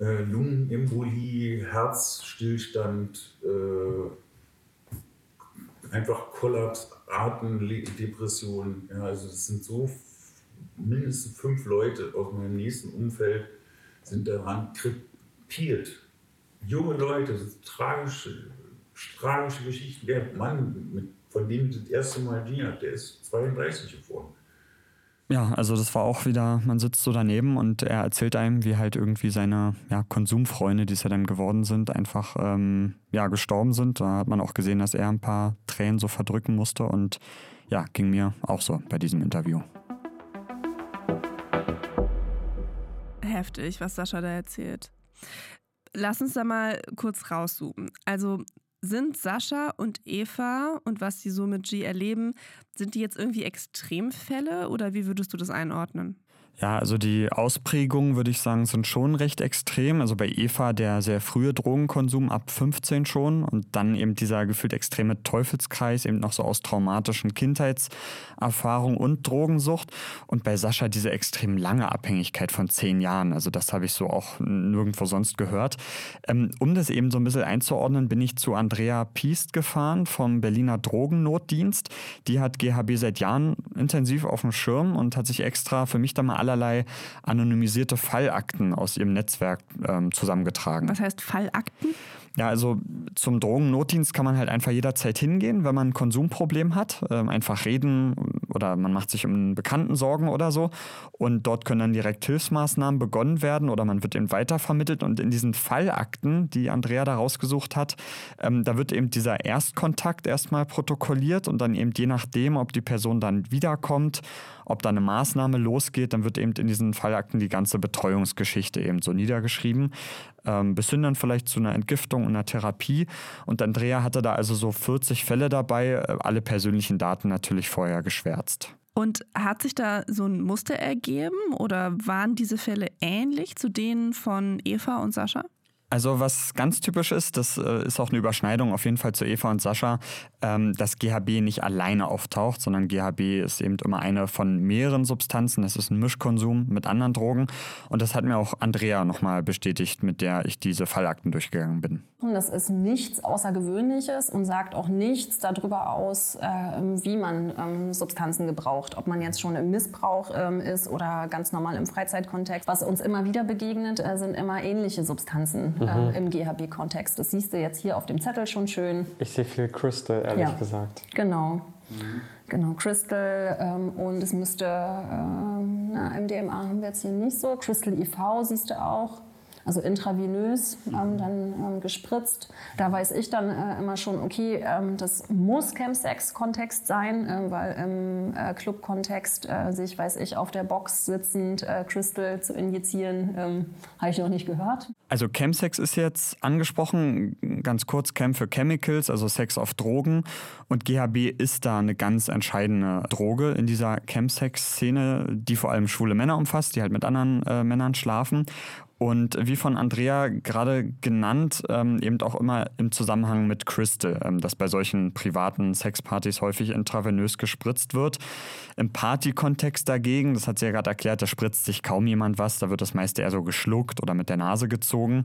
äh, Lungenembolie, Herzstillstand, äh, einfach Kollaps, Atemdepression. Ja, also das sind so mindestens fünf Leute aus meinem nächsten Umfeld sind daran krepiert. Junge Leute, tragische, tragische Geschichten. Der Mann mit von dem ich das erste Mal die hat, der ist 32 geworden. Ja, also das war auch wieder, man sitzt so daneben und er erzählt einem, wie halt irgendwie seine ja, Konsumfreunde, die es ja dann geworden sind, einfach ähm, ja, gestorben sind. Da hat man auch gesehen, dass er ein paar Tränen so verdrücken musste und ja, ging mir auch so bei diesem Interview. Heftig, was Sascha da erzählt. Lass uns da mal kurz rauszoomen. Also sind Sascha und Eva und was sie so mit G erleben, sind die jetzt irgendwie Extremfälle oder wie würdest du das einordnen? Ja, also die Ausprägungen, würde ich sagen, sind schon recht extrem. Also bei Eva der sehr frühe Drogenkonsum ab 15 schon und dann eben dieser gefühlt extreme Teufelskreis, eben noch so aus traumatischen Kindheitserfahrungen und Drogensucht. Und bei Sascha diese extrem lange Abhängigkeit von zehn Jahren. Also das habe ich so auch nirgendwo sonst gehört. Ähm, um das eben so ein bisschen einzuordnen, bin ich zu Andrea Piest gefahren vom Berliner Drogennotdienst. Die hat GHB seit Jahren intensiv auf dem Schirm und hat sich extra für mich da mal allerlei anonymisierte Fallakten aus ihrem Netzwerk ähm, zusammengetragen. Was heißt Fallakten? Ja, also zum Drogennotdienst kann man halt einfach jederzeit hingehen, wenn man ein Konsumproblem hat. Ähm, einfach reden oder man macht sich um einen Bekannten Sorgen oder so. Und dort können dann direkt Hilfsmaßnahmen begonnen werden oder man wird eben weitervermittelt. Und in diesen Fallakten, die Andrea da rausgesucht hat, ähm, da wird eben dieser Erstkontakt erstmal protokolliert und dann eben je nachdem, ob die Person dann wiederkommt, ob da eine Maßnahme losgeht, dann wird eben in diesen Fallakten die ganze Betreuungsgeschichte eben so niedergeschrieben ähm, bis hin dann vielleicht zu einer Entgiftung und einer Therapie. Und Andrea hatte da also so 40 Fälle dabei, äh, alle persönlichen Daten natürlich vorher geschwärzt. Und hat sich da so ein Muster ergeben oder waren diese Fälle ähnlich zu denen von Eva und Sascha? Also was ganz typisch ist, das äh, ist auch eine Überschneidung auf jeden Fall zu Eva und Sascha, ähm, dass GHB nicht alleine auftaucht, sondern GHB ist eben immer eine von mehreren Substanzen. Das ist ein Mischkonsum mit anderen Drogen. Und das hat mir auch Andrea nochmal bestätigt, mit der ich diese Fallakten durchgegangen bin. Das ist nichts Außergewöhnliches und sagt auch nichts darüber aus, äh, wie man ähm, Substanzen gebraucht. Ob man jetzt schon im Missbrauch ähm, ist oder ganz normal im Freizeitkontext. Was uns immer wieder begegnet, äh, sind immer ähnliche Substanzen mhm. äh, im GHB-Kontext. Das siehst du jetzt hier auf dem Zettel schon schön. Ich sehe viel Crystal, ehrlich ja. gesagt. Genau. Mhm. Genau, Crystal ähm, und es müsste, ähm, na, MDMA haben wir jetzt hier nicht so. Crystal IV siehst du auch also intravenös ähm, dann ähm, gespritzt. Da weiß ich dann äh, immer schon, okay, ähm, das muss Chemsex-Kontext sein, äh, weil im äh, Club-Kontext äh, sich, weiß ich, auf der Box sitzend äh, Crystal zu injizieren, ähm, habe ich noch nicht gehört. Also Chemsex ist jetzt angesprochen, ganz kurz Chem für Chemicals, also Sex auf Drogen. Und GHB ist da eine ganz entscheidende Droge in dieser Chemsex-Szene, die vor allem schwule Männer umfasst, die halt mit anderen äh, Männern schlafen. Und wie von Andrea gerade genannt, ähm, eben auch immer im Zusammenhang mit Crystal, ähm, dass bei solchen privaten Sexpartys häufig intravenös gespritzt wird. Im Party-Kontext dagegen, das hat sie ja gerade erklärt, da spritzt sich kaum jemand was, da wird das meiste eher so geschluckt oder mit der Nase gezogen.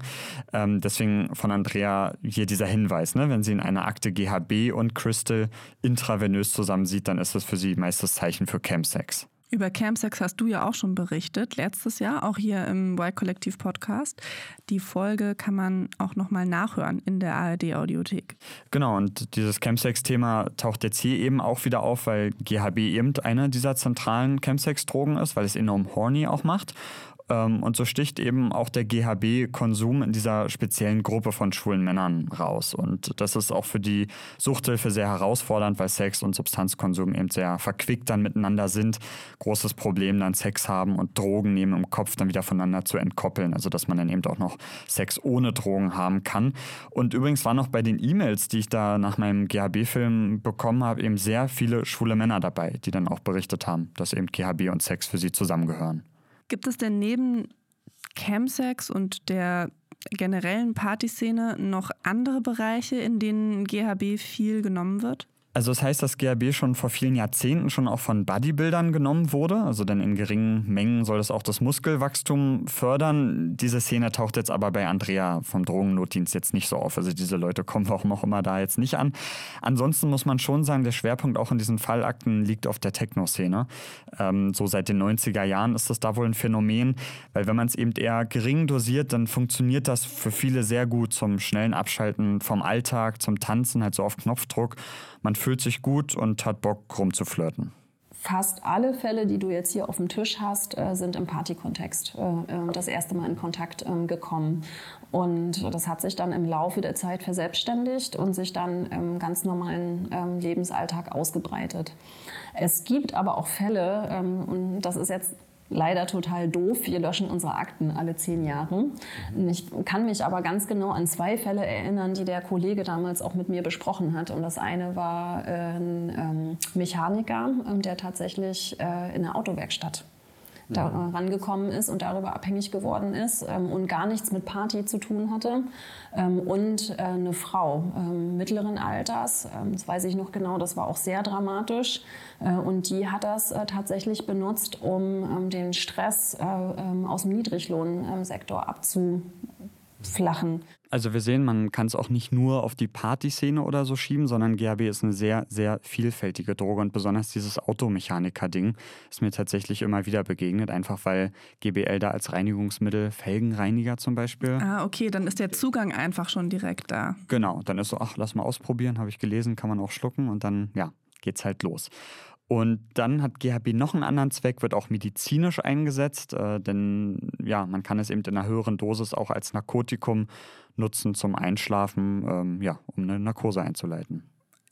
Ähm, deswegen von Andrea hier dieser Hinweis, ne? wenn sie in einer Akte GHB und Crystal intravenös zusammen sieht, dann ist das für sie meist das Zeichen für Chemsex. Über Campsex hast du ja auch schon berichtet, letztes Jahr, auch hier im Y-Kollektiv Podcast. Die Folge kann man auch nochmal nachhören in der ARD-Audiothek. Genau, und dieses Campsex-Thema taucht jetzt hier eben auch wieder auf, weil GHB eben eine dieser zentralen Campsex-Drogen ist, weil es enorm horny auch macht. Ähm, und so sticht eben auch der GHB-Konsum in dieser speziellen Gruppe von schwulen Männern raus. Und das ist auch für die Suchthilfe sehr herausfordernd, weil Sex und Substanzkonsum eben sehr verquickt dann miteinander sind. Großes Problem dann Sex haben und Drogen nehmen im Kopf dann wieder voneinander zu entkoppeln. Also dass man dann eben auch noch Sex ohne Drogen haben kann. Und übrigens waren noch bei den E-Mails, die ich da nach meinem GHB-Film bekommen habe, eben sehr viele schwule Männer dabei, die dann auch berichtet haben, dass eben GHB und Sex für sie zusammengehören. Gibt es denn neben Chemsex und der generellen Partyszene noch andere Bereiche, in denen GHB viel genommen wird? Also das heißt, dass GHB schon vor vielen Jahrzehnten schon auch von Bodybuildern genommen wurde. Also denn in geringen Mengen soll es auch das Muskelwachstum fördern. Diese Szene taucht jetzt aber bei Andrea vom Drogennotdienst jetzt nicht so auf. Also diese Leute kommen warum auch immer da jetzt nicht an. Ansonsten muss man schon sagen, der Schwerpunkt auch in diesen Fallakten liegt auf der Techno-Szene. Ähm, so seit den 90er Jahren ist das da wohl ein Phänomen, weil wenn man es eben eher gering dosiert, dann funktioniert das für viele sehr gut zum schnellen Abschalten vom Alltag, zum Tanzen, halt so auf Knopfdruck. Man fühlt sich gut und hat Bock rumzuflirten. Fast alle Fälle, die du jetzt hier auf dem Tisch hast, äh, sind im Partykontext äh, äh, das erste Mal in Kontakt ähm, gekommen. Und das hat sich dann im Laufe der Zeit verselbstständigt und sich dann im ganz normalen ähm, Lebensalltag ausgebreitet. Es gibt aber auch Fälle, ähm, und das ist jetzt leider total doof. Wir löschen unsere Akten alle zehn Jahre. Ich kann mich aber ganz genau an zwei Fälle erinnern, die der Kollege damals auch mit mir besprochen hat. Und das eine war ein ähm, Mechaniker, ähm, der tatsächlich äh, in der Autowerkstatt da äh, rangekommen ist und darüber abhängig geworden ist ähm, und gar nichts mit Party zu tun hatte. Ähm, und äh, eine Frau ähm, mittleren Alters, ähm, das weiß ich noch genau, das war auch sehr dramatisch. Äh, und die hat das äh, tatsächlich benutzt, um ähm, den Stress äh, aus dem Niedriglohnsektor abzuflachen. Also wir sehen, man kann es auch nicht nur auf die Partyszene oder so schieben, sondern GHB ist eine sehr, sehr vielfältige Droge und besonders dieses Automechaniker-Ding ist mir tatsächlich immer wieder begegnet, einfach weil GBL da als Reinigungsmittel, Felgenreiniger zum Beispiel. Ah, okay, dann ist der Zugang einfach schon direkt da. Genau, dann ist so, ach, lass mal ausprobieren, habe ich gelesen, kann man auch schlucken und dann, ja, geht's halt los. Und dann hat GHB noch einen anderen Zweck, wird auch medizinisch eingesetzt, äh, denn ja, man kann es eben in einer höheren Dosis auch als Narkotikum nutzen zum Einschlafen, ähm, ja, um eine Narkose einzuleiten.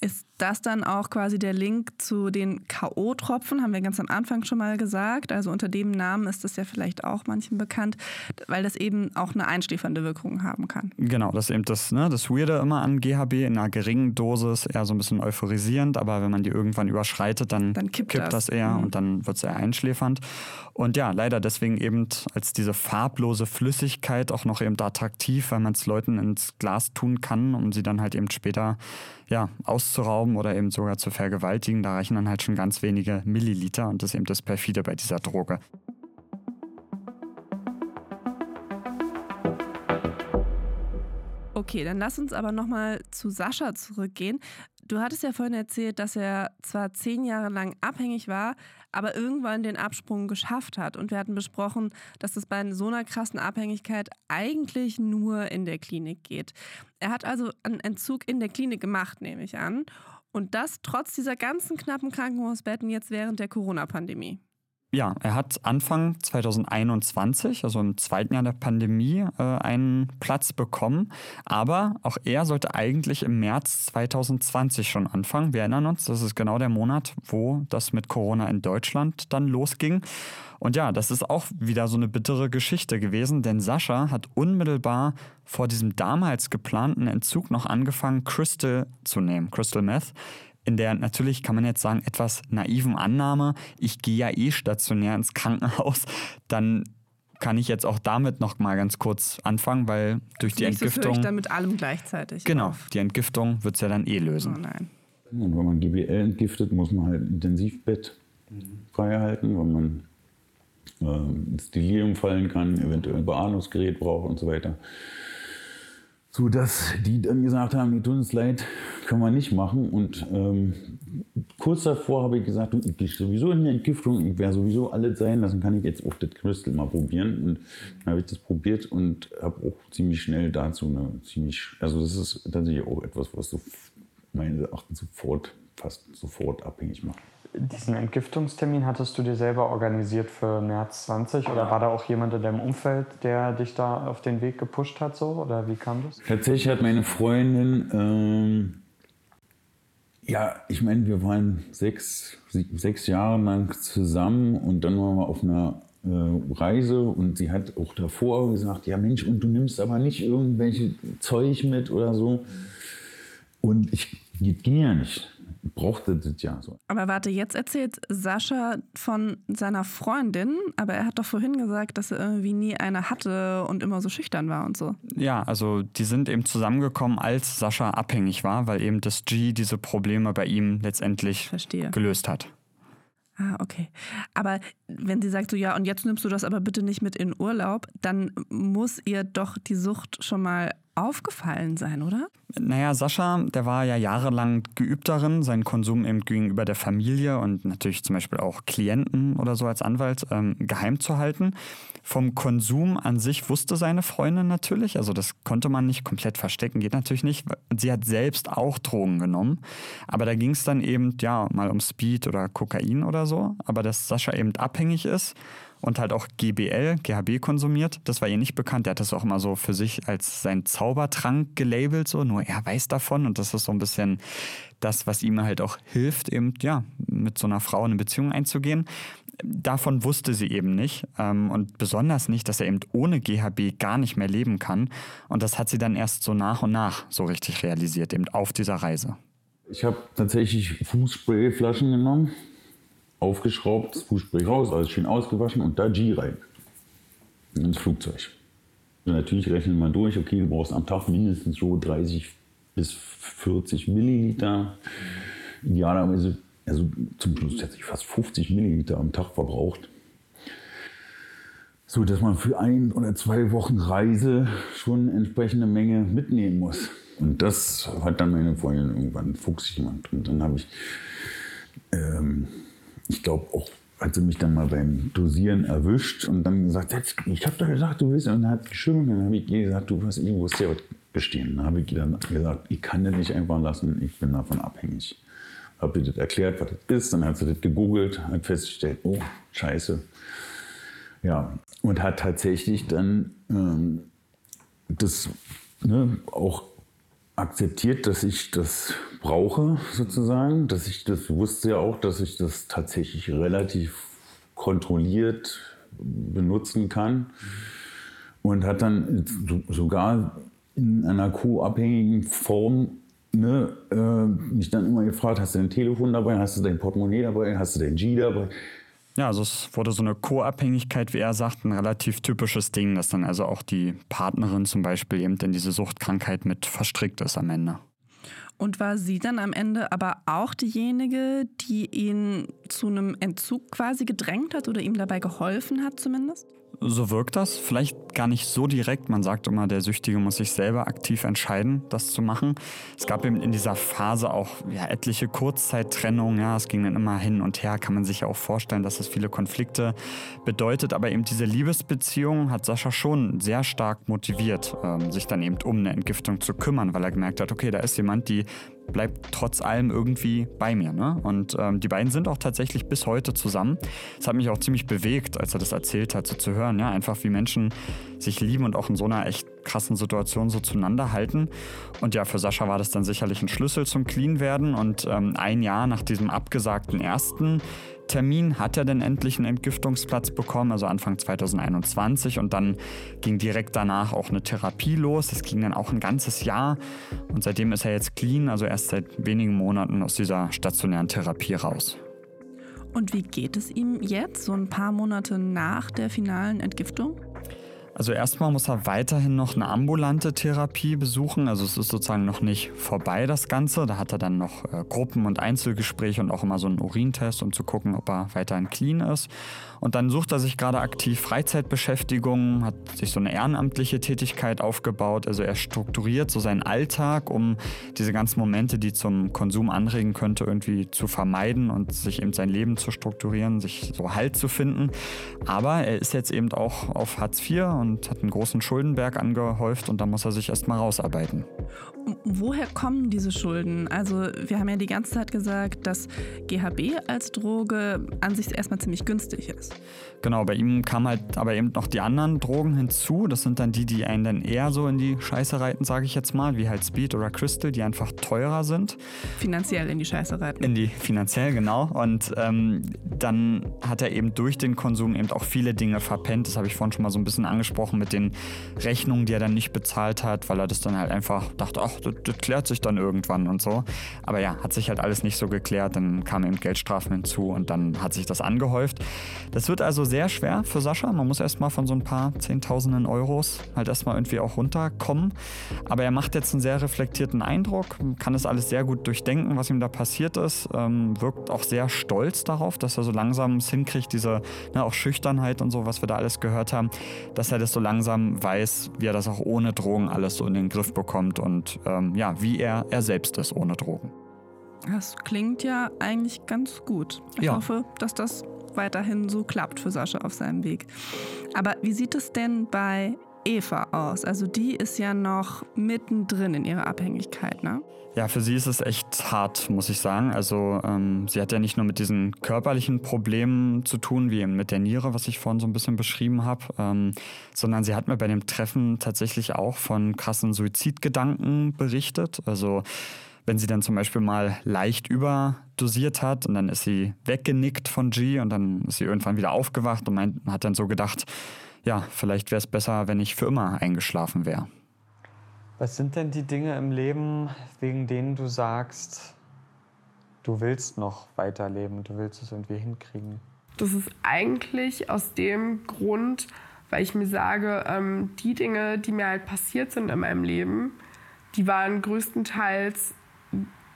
Ist das dann auch quasi der Link zu den K.O.-Tropfen? Haben wir ganz am Anfang schon mal gesagt. Also unter dem Namen ist das ja vielleicht auch manchen bekannt, weil das eben auch eine einschläfernde Wirkung haben kann. Genau, das ist eben das, ne, das Weirde immer an GHB in einer geringen Dosis, eher so ein bisschen euphorisierend, aber wenn man die irgendwann überschreitet, dann, Dann kippt kippt das. das eher Mhm. und dann wird es eher einschläfernd. Und ja, leider deswegen eben als diese farblose Flüssigkeit auch noch eben attraktiv, weil man es Leuten ins Glas tun kann, um sie dann halt eben später ja, auszurauben oder eben sogar zu vergewaltigen. Da reichen dann halt schon ganz wenige Milliliter und das ist eben das Perfide bei dieser Droge. Okay, dann lass uns aber nochmal zu Sascha zurückgehen. Du hattest ja vorhin erzählt, dass er zwar zehn Jahre lang abhängig war, aber irgendwann den Absprung geschafft hat. Und wir hatten besprochen, dass es bei so einer krassen Abhängigkeit eigentlich nur in der Klinik geht. Er hat also einen Entzug in der Klinik gemacht, nehme ich an. Und das trotz dieser ganzen knappen Krankenhausbetten jetzt während der Corona-Pandemie. Ja, er hat Anfang 2021, also im zweiten Jahr der Pandemie, äh, einen Platz bekommen. Aber auch er sollte eigentlich im März 2020 schon anfangen. Wir erinnern uns, das ist genau der Monat, wo das mit Corona in Deutschland dann losging. Und ja, das ist auch wieder so eine bittere Geschichte gewesen, denn Sascha hat unmittelbar vor diesem damals geplanten Entzug noch angefangen, Crystal zu nehmen, Crystal Meth in der natürlich kann man jetzt sagen, etwas naiven Annahme, ich gehe ja eh stationär ins Krankenhaus, dann kann ich jetzt auch damit noch mal ganz kurz anfangen, weil durch die Nächstes höre ich Entgiftung dann mit allem gleichzeitig. genau, auf. die Entgiftung wird es ja dann eh Oh lösen. nein. Und wenn man GBL entgiftet, muss man halt ein Intensivbett frei halten, weil man äh, ins Delirium fallen kann, eventuell ein Beatmungsgerät braucht und so weiter. So dass die dann gesagt haben, die tun uns leid, können wir nicht machen. Und ähm, kurz davor habe ich gesagt, du, ich gehe sowieso in die Entgiftung, ich werde sowieso alles sein lassen, kann ich jetzt auch das Crystal mal probieren. Und dann habe ich das probiert und habe auch ziemlich schnell dazu eine ziemlich, also das ist tatsächlich auch etwas, was so meines Erachtens sofort, fast sofort abhängig macht. Diesen Entgiftungstermin hattest du dir selber organisiert für März 20 oder war da auch jemand in deinem Umfeld, der dich da auf den Weg gepusht hat so oder wie kam das? Tatsächlich hat meine Freundin, ähm, ja, ich meine, wir waren sechs, sechs Jahre lang zusammen und dann waren wir auf einer äh, Reise und sie hat auch davor gesagt, ja Mensch, und du nimmst aber nicht irgendwelche Zeug mit oder so. Und ich, das ging ja nicht. Brauchte das ja so. Aber warte, jetzt erzählt Sascha von seiner Freundin, aber er hat doch vorhin gesagt, dass er irgendwie nie eine hatte und immer so schüchtern war und so. Ja, also die sind eben zusammengekommen, als Sascha abhängig war, weil eben das G diese Probleme bei ihm letztendlich Verstehe. gelöst hat. Ah, okay. Aber wenn sie sagt so, ja, und jetzt nimmst du das aber bitte nicht mit in Urlaub, dann muss ihr doch die Sucht schon mal aufgefallen sein, oder? Naja, Sascha, der war ja jahrelang geübt darin, seinen Konsum eben gegenüber der Familie und natürlich zum Beispiel auch Klienten oder so als Anwalt ähm, geheim zu halten. Vom Konsum an sich wusste seine Freundin natürlich, also das konnte man nicht komplett verstecken, geht natürlich nicht. Sie hat selbst auch Drogen genommen, aber da ging es dann eben ja mal um Speed oder Kokain oder so, aber dass Sascha eben abhängig ist und halt auch GBL, GHB konsumiert. Das war ihr nicht bekannt. Der hat das auch immer so für sich als sein Zaubertrank gelabelt, so nur er weiß davon und das ist so ein bisschen das, was ihm halt auch hilft, eben ja mit so einer Frau in eine Beziehung einzugehen. Davon wusste sie eben nicht ähm, und besonders nicht, dass er eben ohne GHB gar nicht mehr leben kann. Und das hat sie dann erst so nach und nach so richtig realisiert, eben auf dieser Reise. Ich habe tatsächlich Fußsprayflaschen genommen aufgeschraubt, das Fußspray raus, alles schön ausgewaschen und da G rein. Ins Flugzeug. Und natürlich rechnet man durch, okay, du brauchst am Tag mindestens so 30 bis 40 Milliliter. Idealerweise, also zum Schluss hätte ich fast 50 Milliliter am Tag verbraucht. So dass man für ein oder zwei Wochen Reise schon eine entsprechende Menge mitnehmen muss. Und das hat dann meine Freundin irgendwann fuchsig gemacht. Und dann habe ich, ähm, ich glaube auch, hat sie mich dann mal beim Dosieren erwischt und dann gesagt, ich habe doch gesagt, du willst. Und dann hat geschimpft. Und dann habe ich gesagt, du hast irgendwo sehr gestehen. Dann habe ich dann gesagt, ich kann das nicht einfach lassen, ich bin davon abhängig. Habe ihr das erklärt, was das ist. Dann hat sie das gegoogelt, hat festgestellt, oh, scheiße. Ja, und hat tatsächlich dann ähm, das ne, auch akzeptiert, dass ich das brauche, sozusagen. Dass ich das wusste ja auch, dass ich das tatsächlich relativ kontrolliert benutzen kann. Und hat dann sogar in einer co-abhängigen Form ne, äh, mich dann immer gefragt, hast du dein Telefon dabei, hast du dein Portemonnaie dabei, hast du dein G dabei? Ja, also es wurde so eine Co-Abhängigkeit, wie er sagt, ein relativ typisches Ding, dass dann also auch die Partnerin zum Beispiel eben in diese Suchtkrankheit mit verstrickt ist am Ende. Und war sie dann am Ende aber auch diejenige, die ihn zu einem Entzug quasi gedrängt hat oder ihm dabei geholfen hat zumindest? So wirkt das. Vielleicht gar nicht so direkt. Man sagt immer, der Süchtige muss sich selber aktiv entscheiden, das zu machen. Es gab eben in dieser Phase auch ja, etliche Kurzzeittrennungen. Ja, es ging dann immer hin und her. Kann man sich ja auch vorstellen, dass es viele Konflikte bedeutet. Aber eben diese Liebesbeziehung hat Sascha schon sehr stark motiviert, ähm, sich dann eben um eine Entgiftung zu kümmern, weil er gemerkt hat, okay, da ist jemand, die bleibt trotz allem irgendwie bei mir. Ne? Und ähm, die beiden sind auch tatsächlich bis heute zusammen. Es hat mich auch ziemlich bewegt, als er das erzählt hat, so zu hören. Ja, einfach wie Menschen sich lieben und auch in so einer echt krassen Situation so zueinander halten. Und ja, für Sascha war das dann sicherlich ein Schlüssel zum Clean werden. Und ähm, ein Jahr nach diesem abgesagten ersten Termin hat er dann endlich einen Entgiftungsplatz bekommen, also Anfang 2021. Und dann ging direkt danach auch eine Therapie los. Das ging dann auch ein ganzes Jahr. Und seitdem ist er jetzt clean, also erst seit wenigen Monaten aus dieser stationären Therapie raus. Und wie geht es ihm jetzt, so ein paar Monate nach der finalen Entgiftung? Also erstmal muss er weiterhin noch eine ambulante Therapie besuchen. Also es ist sozusagen noch nicht vorbei das Ganze. Da hat er dann noch äh, Gruppen- und Einzelgespräche und auch immer so einen Urintest, um zu gucken, ob er weiterhin clean ist. Und dann sucht er sich gerade aktiv Freizeitbeschäftigung, hat sich so eine ehrenamtliche Tätigkeit aufgebaut. Also er strukturiert so seinen Alltag, um diese ganzen Momente, die zum Konsum anregen könnte, irgendwie zu vermeiden und sich eben sein Leben zu strukturieren, sich so Halt zu finden. Aber er ist jetzt eben auch auf Hartz IV und hat einen großen Schuldenberg angehäuft und da muss er sich erstmal rausarbeiten. Woher kommen diese Schulden? Also wir haben ja die ganze Zeit gesagt, dass GHB als Droge an sich erstmal ziemlich günstig ist. Genau, bei ihm kamen halt aber eben noch die anderen Drogen hinzu. Das sind dann die, die einen dann eher so in die Scheiße reiten, sage ich jetzt mal, wie halt Speed oder Crystal, die einfach teurer sind. Finanziell in die Scheiße reiten. In die finanziell, genau. Und ähm, dann hat er eben durch den Konsum eben auch viele Dinge verpennt. Das habe ich vorhin schon mal so ein bisschen angesprochen mit den Rechnungen, die er dann nicht bezahlt hat, weil er das dann halt einfach dachte, ach, das, das klärt sich dann irgendwann und so. Aber ja, hat sich halt alles nicht so geklärt. Dann kamen eben Geldstrafen hinzu und dann hat sich das angehäuft. Das wird also sehr schwer für Sascha. Man muss erstmal von so ein paar Zehntausenden Euros halt erstmal irgendwie auch runterkommen. Aber er macht jetzt einen sehr reflektierten Eindruck, kann das alles sehr gut durchdenken, was ihm da passiert ist, ähm, wirkt auch sehr stolz darauf, dass er so langsam es hinkriegt, diese ne, auch Schüchternheit und so, was wir da alles gehört haben, dass er das so langsam weiß, wie er das auch ohne Drogen alles so in den Griff bekommt und ähm, ja, wie er er selbst ist ohne Drogen. Das klingt ja eigentlich ganz gut. Ich ja. hoffe, dass das weiterhin so klappt für Sascha auf seinem Weg. Aber wie sieht es denn bei Eva aus? Also die ist ja noch mittendrin in ihrer Abhängigkeit, ne? Ja, für sie ist es echt hart, muss ich sagen. Also ähm, sie hat ja nicht nur mit diesen körperlichen Problemen zu tun, wie mit der Niere, was ich vorhin so ein bisschen beschrieben habe, ähm, sondern sie hat mir bei dem Treffen tatsächlich auch von krassen Suizidgedanken berichtet. Also wenn sie dann zum Beispiel mal leicht überdosiert hat und dann ist sie weggenickt von G und dann ist sie irgendwann wieder aufgewacht und meint, hat dann so gedacht, ja, vielleicht wäre es besser, wenn ich für immer eingeschlafen wäre. Was sind denn die Dinge im Leben, wegen denen du sagst, du willst noch weiterleben, du willst es irgendwie hinkriegen? Das ist eigentlich aus dem Grund, weil ich mir sage, ähm, die Dinge, die mir halt passiert sind in meinem Leben, die waren größtenteils,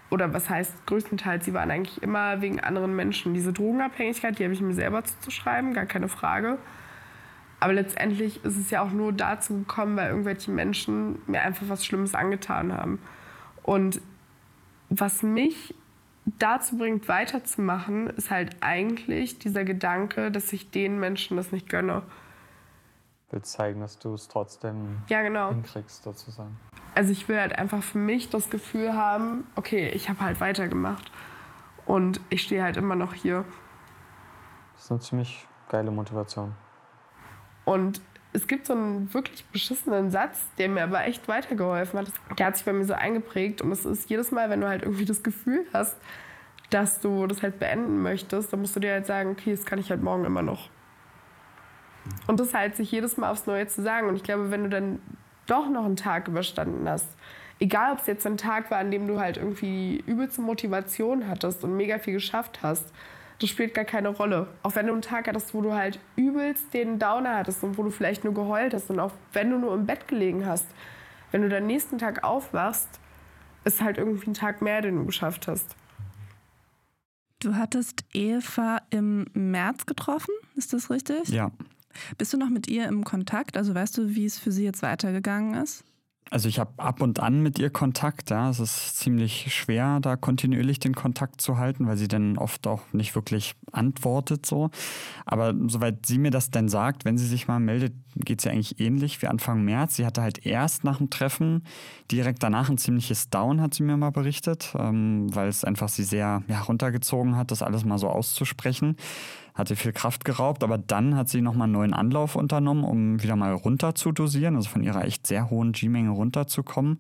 oder was heißt größtenteils, die waren eigentlich immer wegen anderen Menschen. Diese Drogenabhängigkeit, die habe ich mir selber zuzuschreiben, gar keine Frage. Aber letztendlich ist es ja auch nur dazu gekommen, weil irgendwelche Menschen mir einfach was Schlimmes angetan haben. Und was mich dazu bringt, weiterzumachen, ist halt eigentlich dieser Gedanke, dass ich den Menschen das nicht gönne. Will zeigen, dass du es trotzdem ja, genau. hinkriegst, sozusagen. Also ich will halt einfach für mich das Gefühl haben, okay, ich habe halt weitergemacht. Und ich stehe halt immer noch hier. Das ist eine ziemlich geile Motivation. Und es gibt so einen wirklich beschissenen Satz, der mir aber echt weitergeholfen hat. Der hat sich bei mir so eingeprägt und es ist jedes Mal, wenn du halt irgendwie das Gefühl hast, dass du das halt beenden möchtest, dann musst du dir halt sagen, okay, das kann ich halt morgen immer noch. Und das halt sich jedes Mal aufs Neue zu sagen. Und ich glaube, wenn du dann doch noch einen Tag überstanden hast, egal ob es jetzt ein Tag war, an dem du halt irgendwie übelste Motivation hattest und mega viel geschafft hast, das spielt gar keine Rolle. Auch wenn du einen Tag hattest, wo du halt übelst den Downer hattest und wo du vielleicht nur geheult hast und auch wenn du nur im Bett gelegen hast, wenn du dann nächsten Tag aufwachst, ist halt irgendwie ein Tag mehr, den du geschafft hast. Du hattest Eva im März getroffen, ist das richtig? Ja. Bist du noch mit ihr im Kontakt? Also weißt du, wie es für sie jetzt weitergegangen ist? Also ich habe ab und an mit ihr Kontakt, ja. Es ist ziemlich schwer, da kontinuierlich den Kontakt zu halten, weil sie dann oft auch nicht wirklich antwortet so. Aber soweit sie mir das denn sagt, wenn sie sich mal meldet, geht es ja eigentlich ähnlich wie Anfang März. Sie hatte halt erst nach dem Treffen direkt danach ein ziemliches Down, hat sie mir mal berichtet, ähm, weil es einfach sie sehr ja, runtergezogen hat, das alles mal so auszusprechen hat ihr viel Kraft geraubt, aber dann hat sie nochmal einen neuen Anlauf unternommen, um wieder mal runter zu dosieren, also von ihrer echt sehr hohen G-Menge runterzukommen.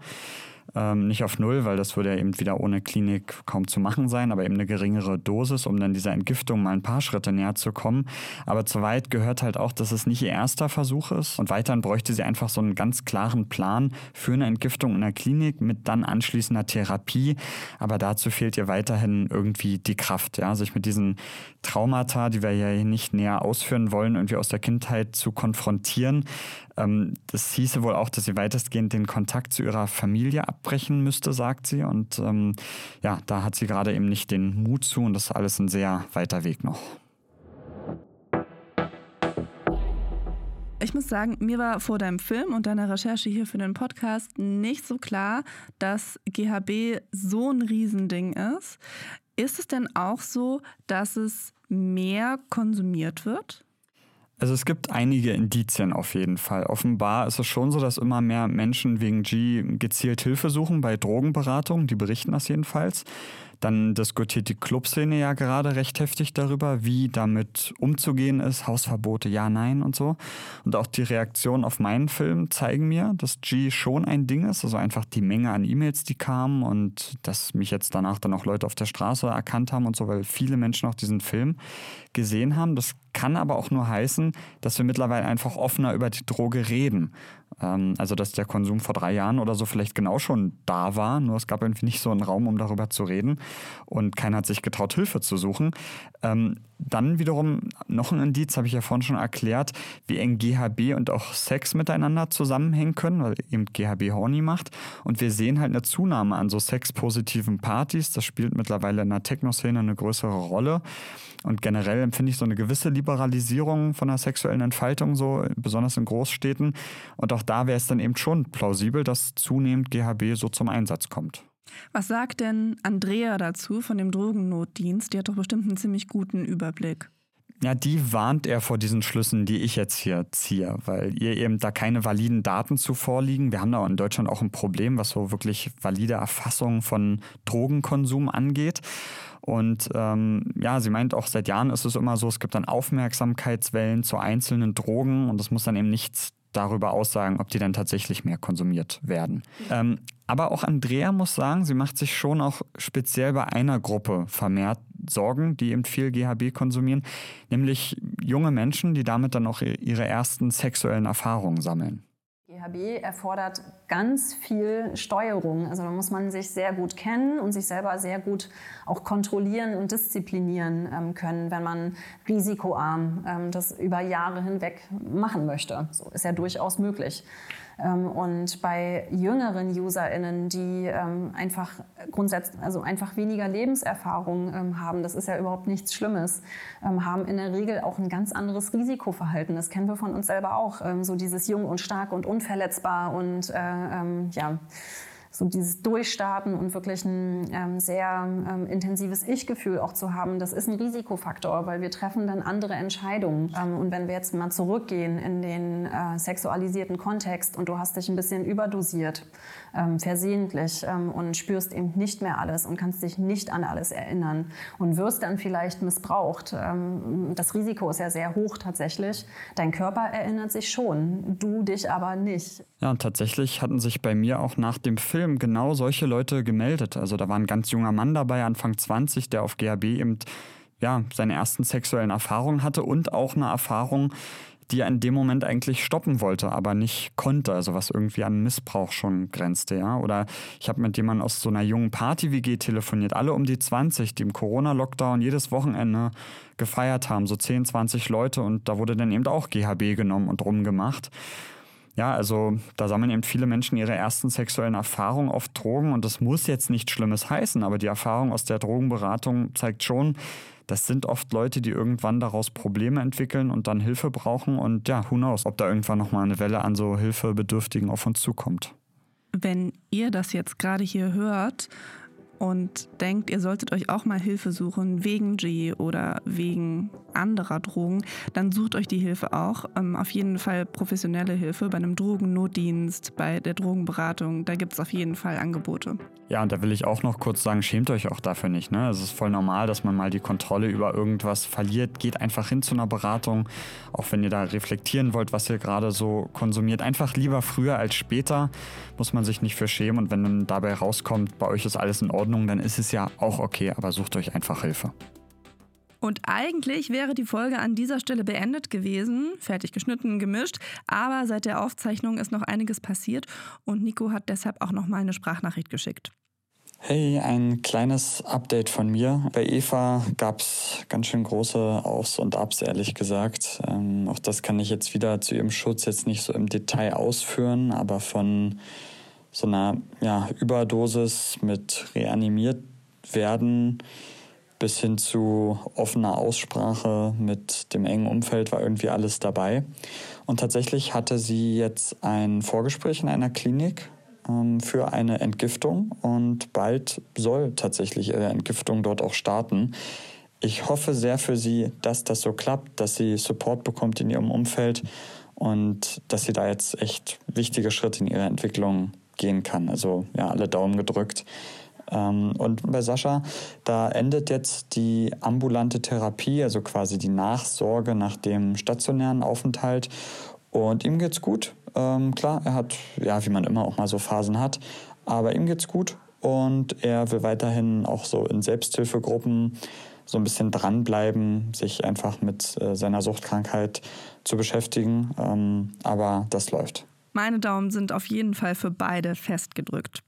Ähm, nicht auf Null, weil das würde ja eben wieder ohne Klinik kaum zu machen sein, aber eben eine geringere Dosis, um dann dieser Entgiftung mal ein paar Schritte näher zu kommen. Aber zu weit gehört halt auch, dass es nicht ihr erster Versuch ist. Und weiterhin bräuchte sie einfach so einen ganz klaren Plan für eine Entgiftung in der Klinik mit dann anschließender Therapie. Aber dazu fehlt ihr weiterhin irgendwie die Kraft, ja, sich mit diesen Traumata, die wir ja nicht näher ausführen wollen, irgendwie aus der Kindheit zu konfrontieren. Ähm, das hieße wohl auch, dass sie weitestgehend den Kontakt zu ihrer Familie abbrechen müsste, sagt sie. Und ähm, ja, da hat sie gerade eben nicht den Mut zu und das ist alles ein sehr weiter Weg noch. Ich muss sagen, mir war vor deinem Film und deiner Recherche hier für den Podcast nicht so klar, dass GHB so ein Riesending ist. Ist es denn auch so, dass es mehr konsumiert wird? Also es gibt einige Indizien auf jeden Fall. Offenbar ist es schon so, dass immer mehr Menschen wegen G gezielt Hilfe suchen bei Drogenberatung. Die berichten das jedenfalls. Dann diskutiert die Clubszene ja gerade recht heftig darüber, wie damit umzugehen ist. Hausverbote, ja, nein und so. Und auch die Reaktionen auf meinen Film zeigen mir, dass G schon ein Ding ist. Also einfach die Menge an E-Mails, die kamen und dass mich jetzt danach dann auch Leute auf der Straße erkannt haben und so, weil viele Menschen auch diesen Film gesehen haben. Das kann aber auch nur heißen, dass wir mittlerweile einfach offener über die Droge reden. Ähm, also, dass der Konsum vor drei Jahren oder so vielleicht genau schon da war, nur es gab irgendwie nicht so einen Raum, um darüber zu reden und keiner hat sich getraut, Hilfe zu suchen. Ähm, dann wiederum noch ein Indiz, habe ich ja vorhin schon erklärt, wie eng GHB und auch Sex miteinander zusammenhängen können, weil eben GHB horny macht. Und wir sehen halt eine Zunahme an so sexpositiven Partys. Das spielt mittlerweile in der Techno-Szene eine größere Rolle. Und generell empfinde ich so eine gewisse Liberalisierung von der sexuellen Entfaltung, so besonders in Großstädten. Und auch da wäre es dann eben schon plausibel, dass zunehmend GHB so zum Einsatz kommt. Was sagt denn Andrea dazu von dem Drogennotdienst? Die hat doch bestimmt einen ziemlich guten Überblick. Ja, die warnt er vor diesen Schlüssen, die ich jetzt hier ziehe, weil ihr eben da keine validen Daten zu vorliegen. Wir haben da in Deutschland auch ein Problem, was so wirklich valide Erfassung von Drogenkonsum angeht. Und ähm, ja, sie meint auch, seit Jahren ist es immer so, es gibt dann Aufmerksamkeitswellen zu einzelnen Drogen und das muss dann eben nichts darüber aussagen, ob die dann tatsächlich mehr konsumiert werden. Ähm, aber auch Andrea muss sagen, sie macht sich schon auch speziell bei einer Gruppe vermehrt Sorgen, die eben viel GHB konsumieren, nämlich junge Menschen, die damit dann auch ihre ersten sexuellen Erfahrungen sammeln. GHB erfordert ganz viel Steuerung. Also da muss man sich sehr gut kennen und sich selber sehr gut auch kontrollieren und disziplinieren ähm, können, wenn man risikoarm ähm, das über Jahre hinweg machen möchte. So ist ja durchaus möglich. Ähm, und bei jüngeren UserInnen, die ähm, einfach grundsätzlich, also einfach weniger Lebenserfahrung ähm, haben, das ist ja überhaupt nichts Schlimmes, haben in der Regel auch ein ganz anderes Risikoverhalten. Das kennen wir von uns selber auch. So dieses jung und stark und unverletzbar und äh, ja, so dieses Durchstarten und wirklich ein ähm, sehr ähm, intensives Ich-Gefühl auch zu haben, das ist ein Risikofaktor, weil wir treffen dann andere Entscheidungen. Ähm, und wenn wir jetzt mal zurückgehen in den äh, sexualisierten Kontext und du hast dich ein bisschen überdosiert, ähm, versehentlich ähm, und spürst eben nicht mehr alles und kannst dich nicht an alles erinnern und wirst dann vielleicht missbraucht. Ähm, das Risiko ist ja sehr hoch tatsächlich. Dein Körper erinnert sich schon, du dich aber nicht. Ja, und tatsächlich hatten sich bei mir auch nach dem Film genau solche Leute gemeldet. Also da war ein ganz junger Mann dabei, Anfang 20, der auf GHB eben ja, seine ersten sexuellen Erfahrungen hatte und auch eine Erfahrung, die er in dem Moment eigentlich stoppen wollte, aber nicht konnte, also was irgendwie an Missbrauch schon grenzte, ja. Oder ich habe mit jemandem aus so einer jungen Party-WG telefoniert, alle um die 20, die im Corona-Lockdown jedes Wochenende gefeiert haben, so 10, 20 Leute und da wurde dann eben auch GHB genommen und rumgemacht. Ja, also da sammeln eben viele Menschen ihre ersten sexuellen Erfahrungen auf Drogen und das muss jetzt nichts Schlimmes heißen, aber die Erfahrung aus der Drogenberatung zeigt schon, das sind oft Leute, die irgendwann daraus Probleme entwickeln und dann Hilfe brauchen. Und ja, who knows, ob da irgendwann nochmal eine Welle an so Hilfebedürftigen auf uns zukommt. Wenn ihr das jetzt gerade hier hört und denkt, ihr solltet euch auch mal Hilfe suchen wegen G oder wegen anderer Drogen, dann sucht euch die Hilfe auch. Ähm, auf jeden Fall professionelle Hilfe bei einem Drogennotdienst, bei der Drogenberatung. Da gibt es auf jeden Fall Angebote. Ja, und da will ich auch noch kurz sagen, schämt euch auch dafür nicht. Ne? Es ist voll normal, dass man mal die Kontrolle über irgendwas verliert. Geht einfach hin zu einer Beratung, auch wenn ihr da reflektieren wollt, was ihr gerade so konsumiert. Einfach lieber früher als später, muss man sich nicht für schämen. Und wenn dann dabei rauskommt, bei euch ist alles in Ordnung, dann ist es ja auch okay, aber sucht euch einfach Hilfe. Und eigentlich wäre die Folge an dieser Stelle beendet gewesen, fertig geschnitten, gemischt, aber seit der Aufzeichnung ist noch einiges passiert und Nico hat deshalb auch noch mal eine Sprachnachricht geschickt. Hey, ein kleines Update von mir. Bei Eva gab es ganz schön große Aufs und Abs, ehrlich gesagt. Ähm, auch das kann ich jetzt wieder zu ihrem Schutz jetzt nicht so im Detail ausführen, aber von so einer ja, Überdosis mit reanimiert werden bis hin zu offener Aussprache mit dem engen Umfeld war irgendwie alles dabei. Und tatsächlich hatte sie jetzt ein Vorgespräch in einer Klinik ähm, für eine Entgiftung und bald soll tatsächlich ihre Entgiftung dort auch starten. Ich hoffe sehr für sie, dass das so klappt, dass sie Support bekommt in ihrem Umfeld und dass sie da jetzt echt wichtige Schritte in ihrer Entwicklung gehen kann. Also ja, alle Daumen gedrückt. Ähm, und bei Sascha, da endet jetzt die ambulante Therapie, also quasi die Nachsorge nach dem stationären Aufenthalt. Und ihm geht's gut. Ähm, klar, er hat, ja, wie man immer auch mal so Phasen hat, aber ihm geht's gut und er will weiterhin auch so in Selbsthilfegruppen so ein bisschen dranbleiben, sich einfach mit äh, seiner Suchtkrankheit zu beschäftigen. Ähm, aber das läuft. Meine Daumen sind auf jeden Fall für beide festgedrückt.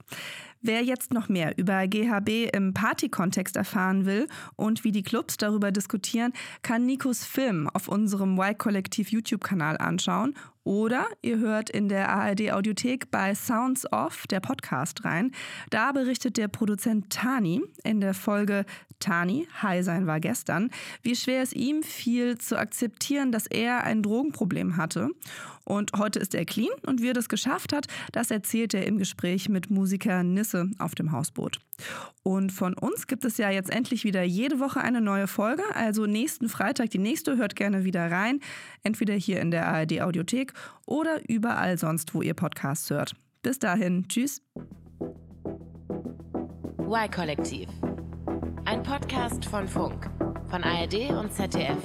Wer jetzt noch mehr über GHB im Party-Kontext erfahren will und wie die Clubs darüber diskutieren, kann Nikos Film auf unserem Y-Kollektiv YouTube-Kanal anschauen oder ihr hört in der ARD Audiothek bei Sounds Off, der Podcast, rein. Da berichtet der Produzent Tani in der Folge Tani, High sein war gestern, wie schwer es ihm fiel zu akzeptieren, dass er ein Drogenproblem hatte. Und heute ist er clean und wie er das geschafft hat, das erzählt er im Gespräch mit Musiker Nisse auf dem Hausboot. Und von uns gibt es ja jetzt endlich wieder jede Woche eine neue Folge. Also nächsten Freitag die nächste. Hört gerne wieder rein. Entweder hier in der ARD Audiothek oder überall sonst, wo ihr Podcasts hört. Bis dahin. Tschüss. Y-Kollektiv. Ein Podcast von Funk, von ARD und ZDF.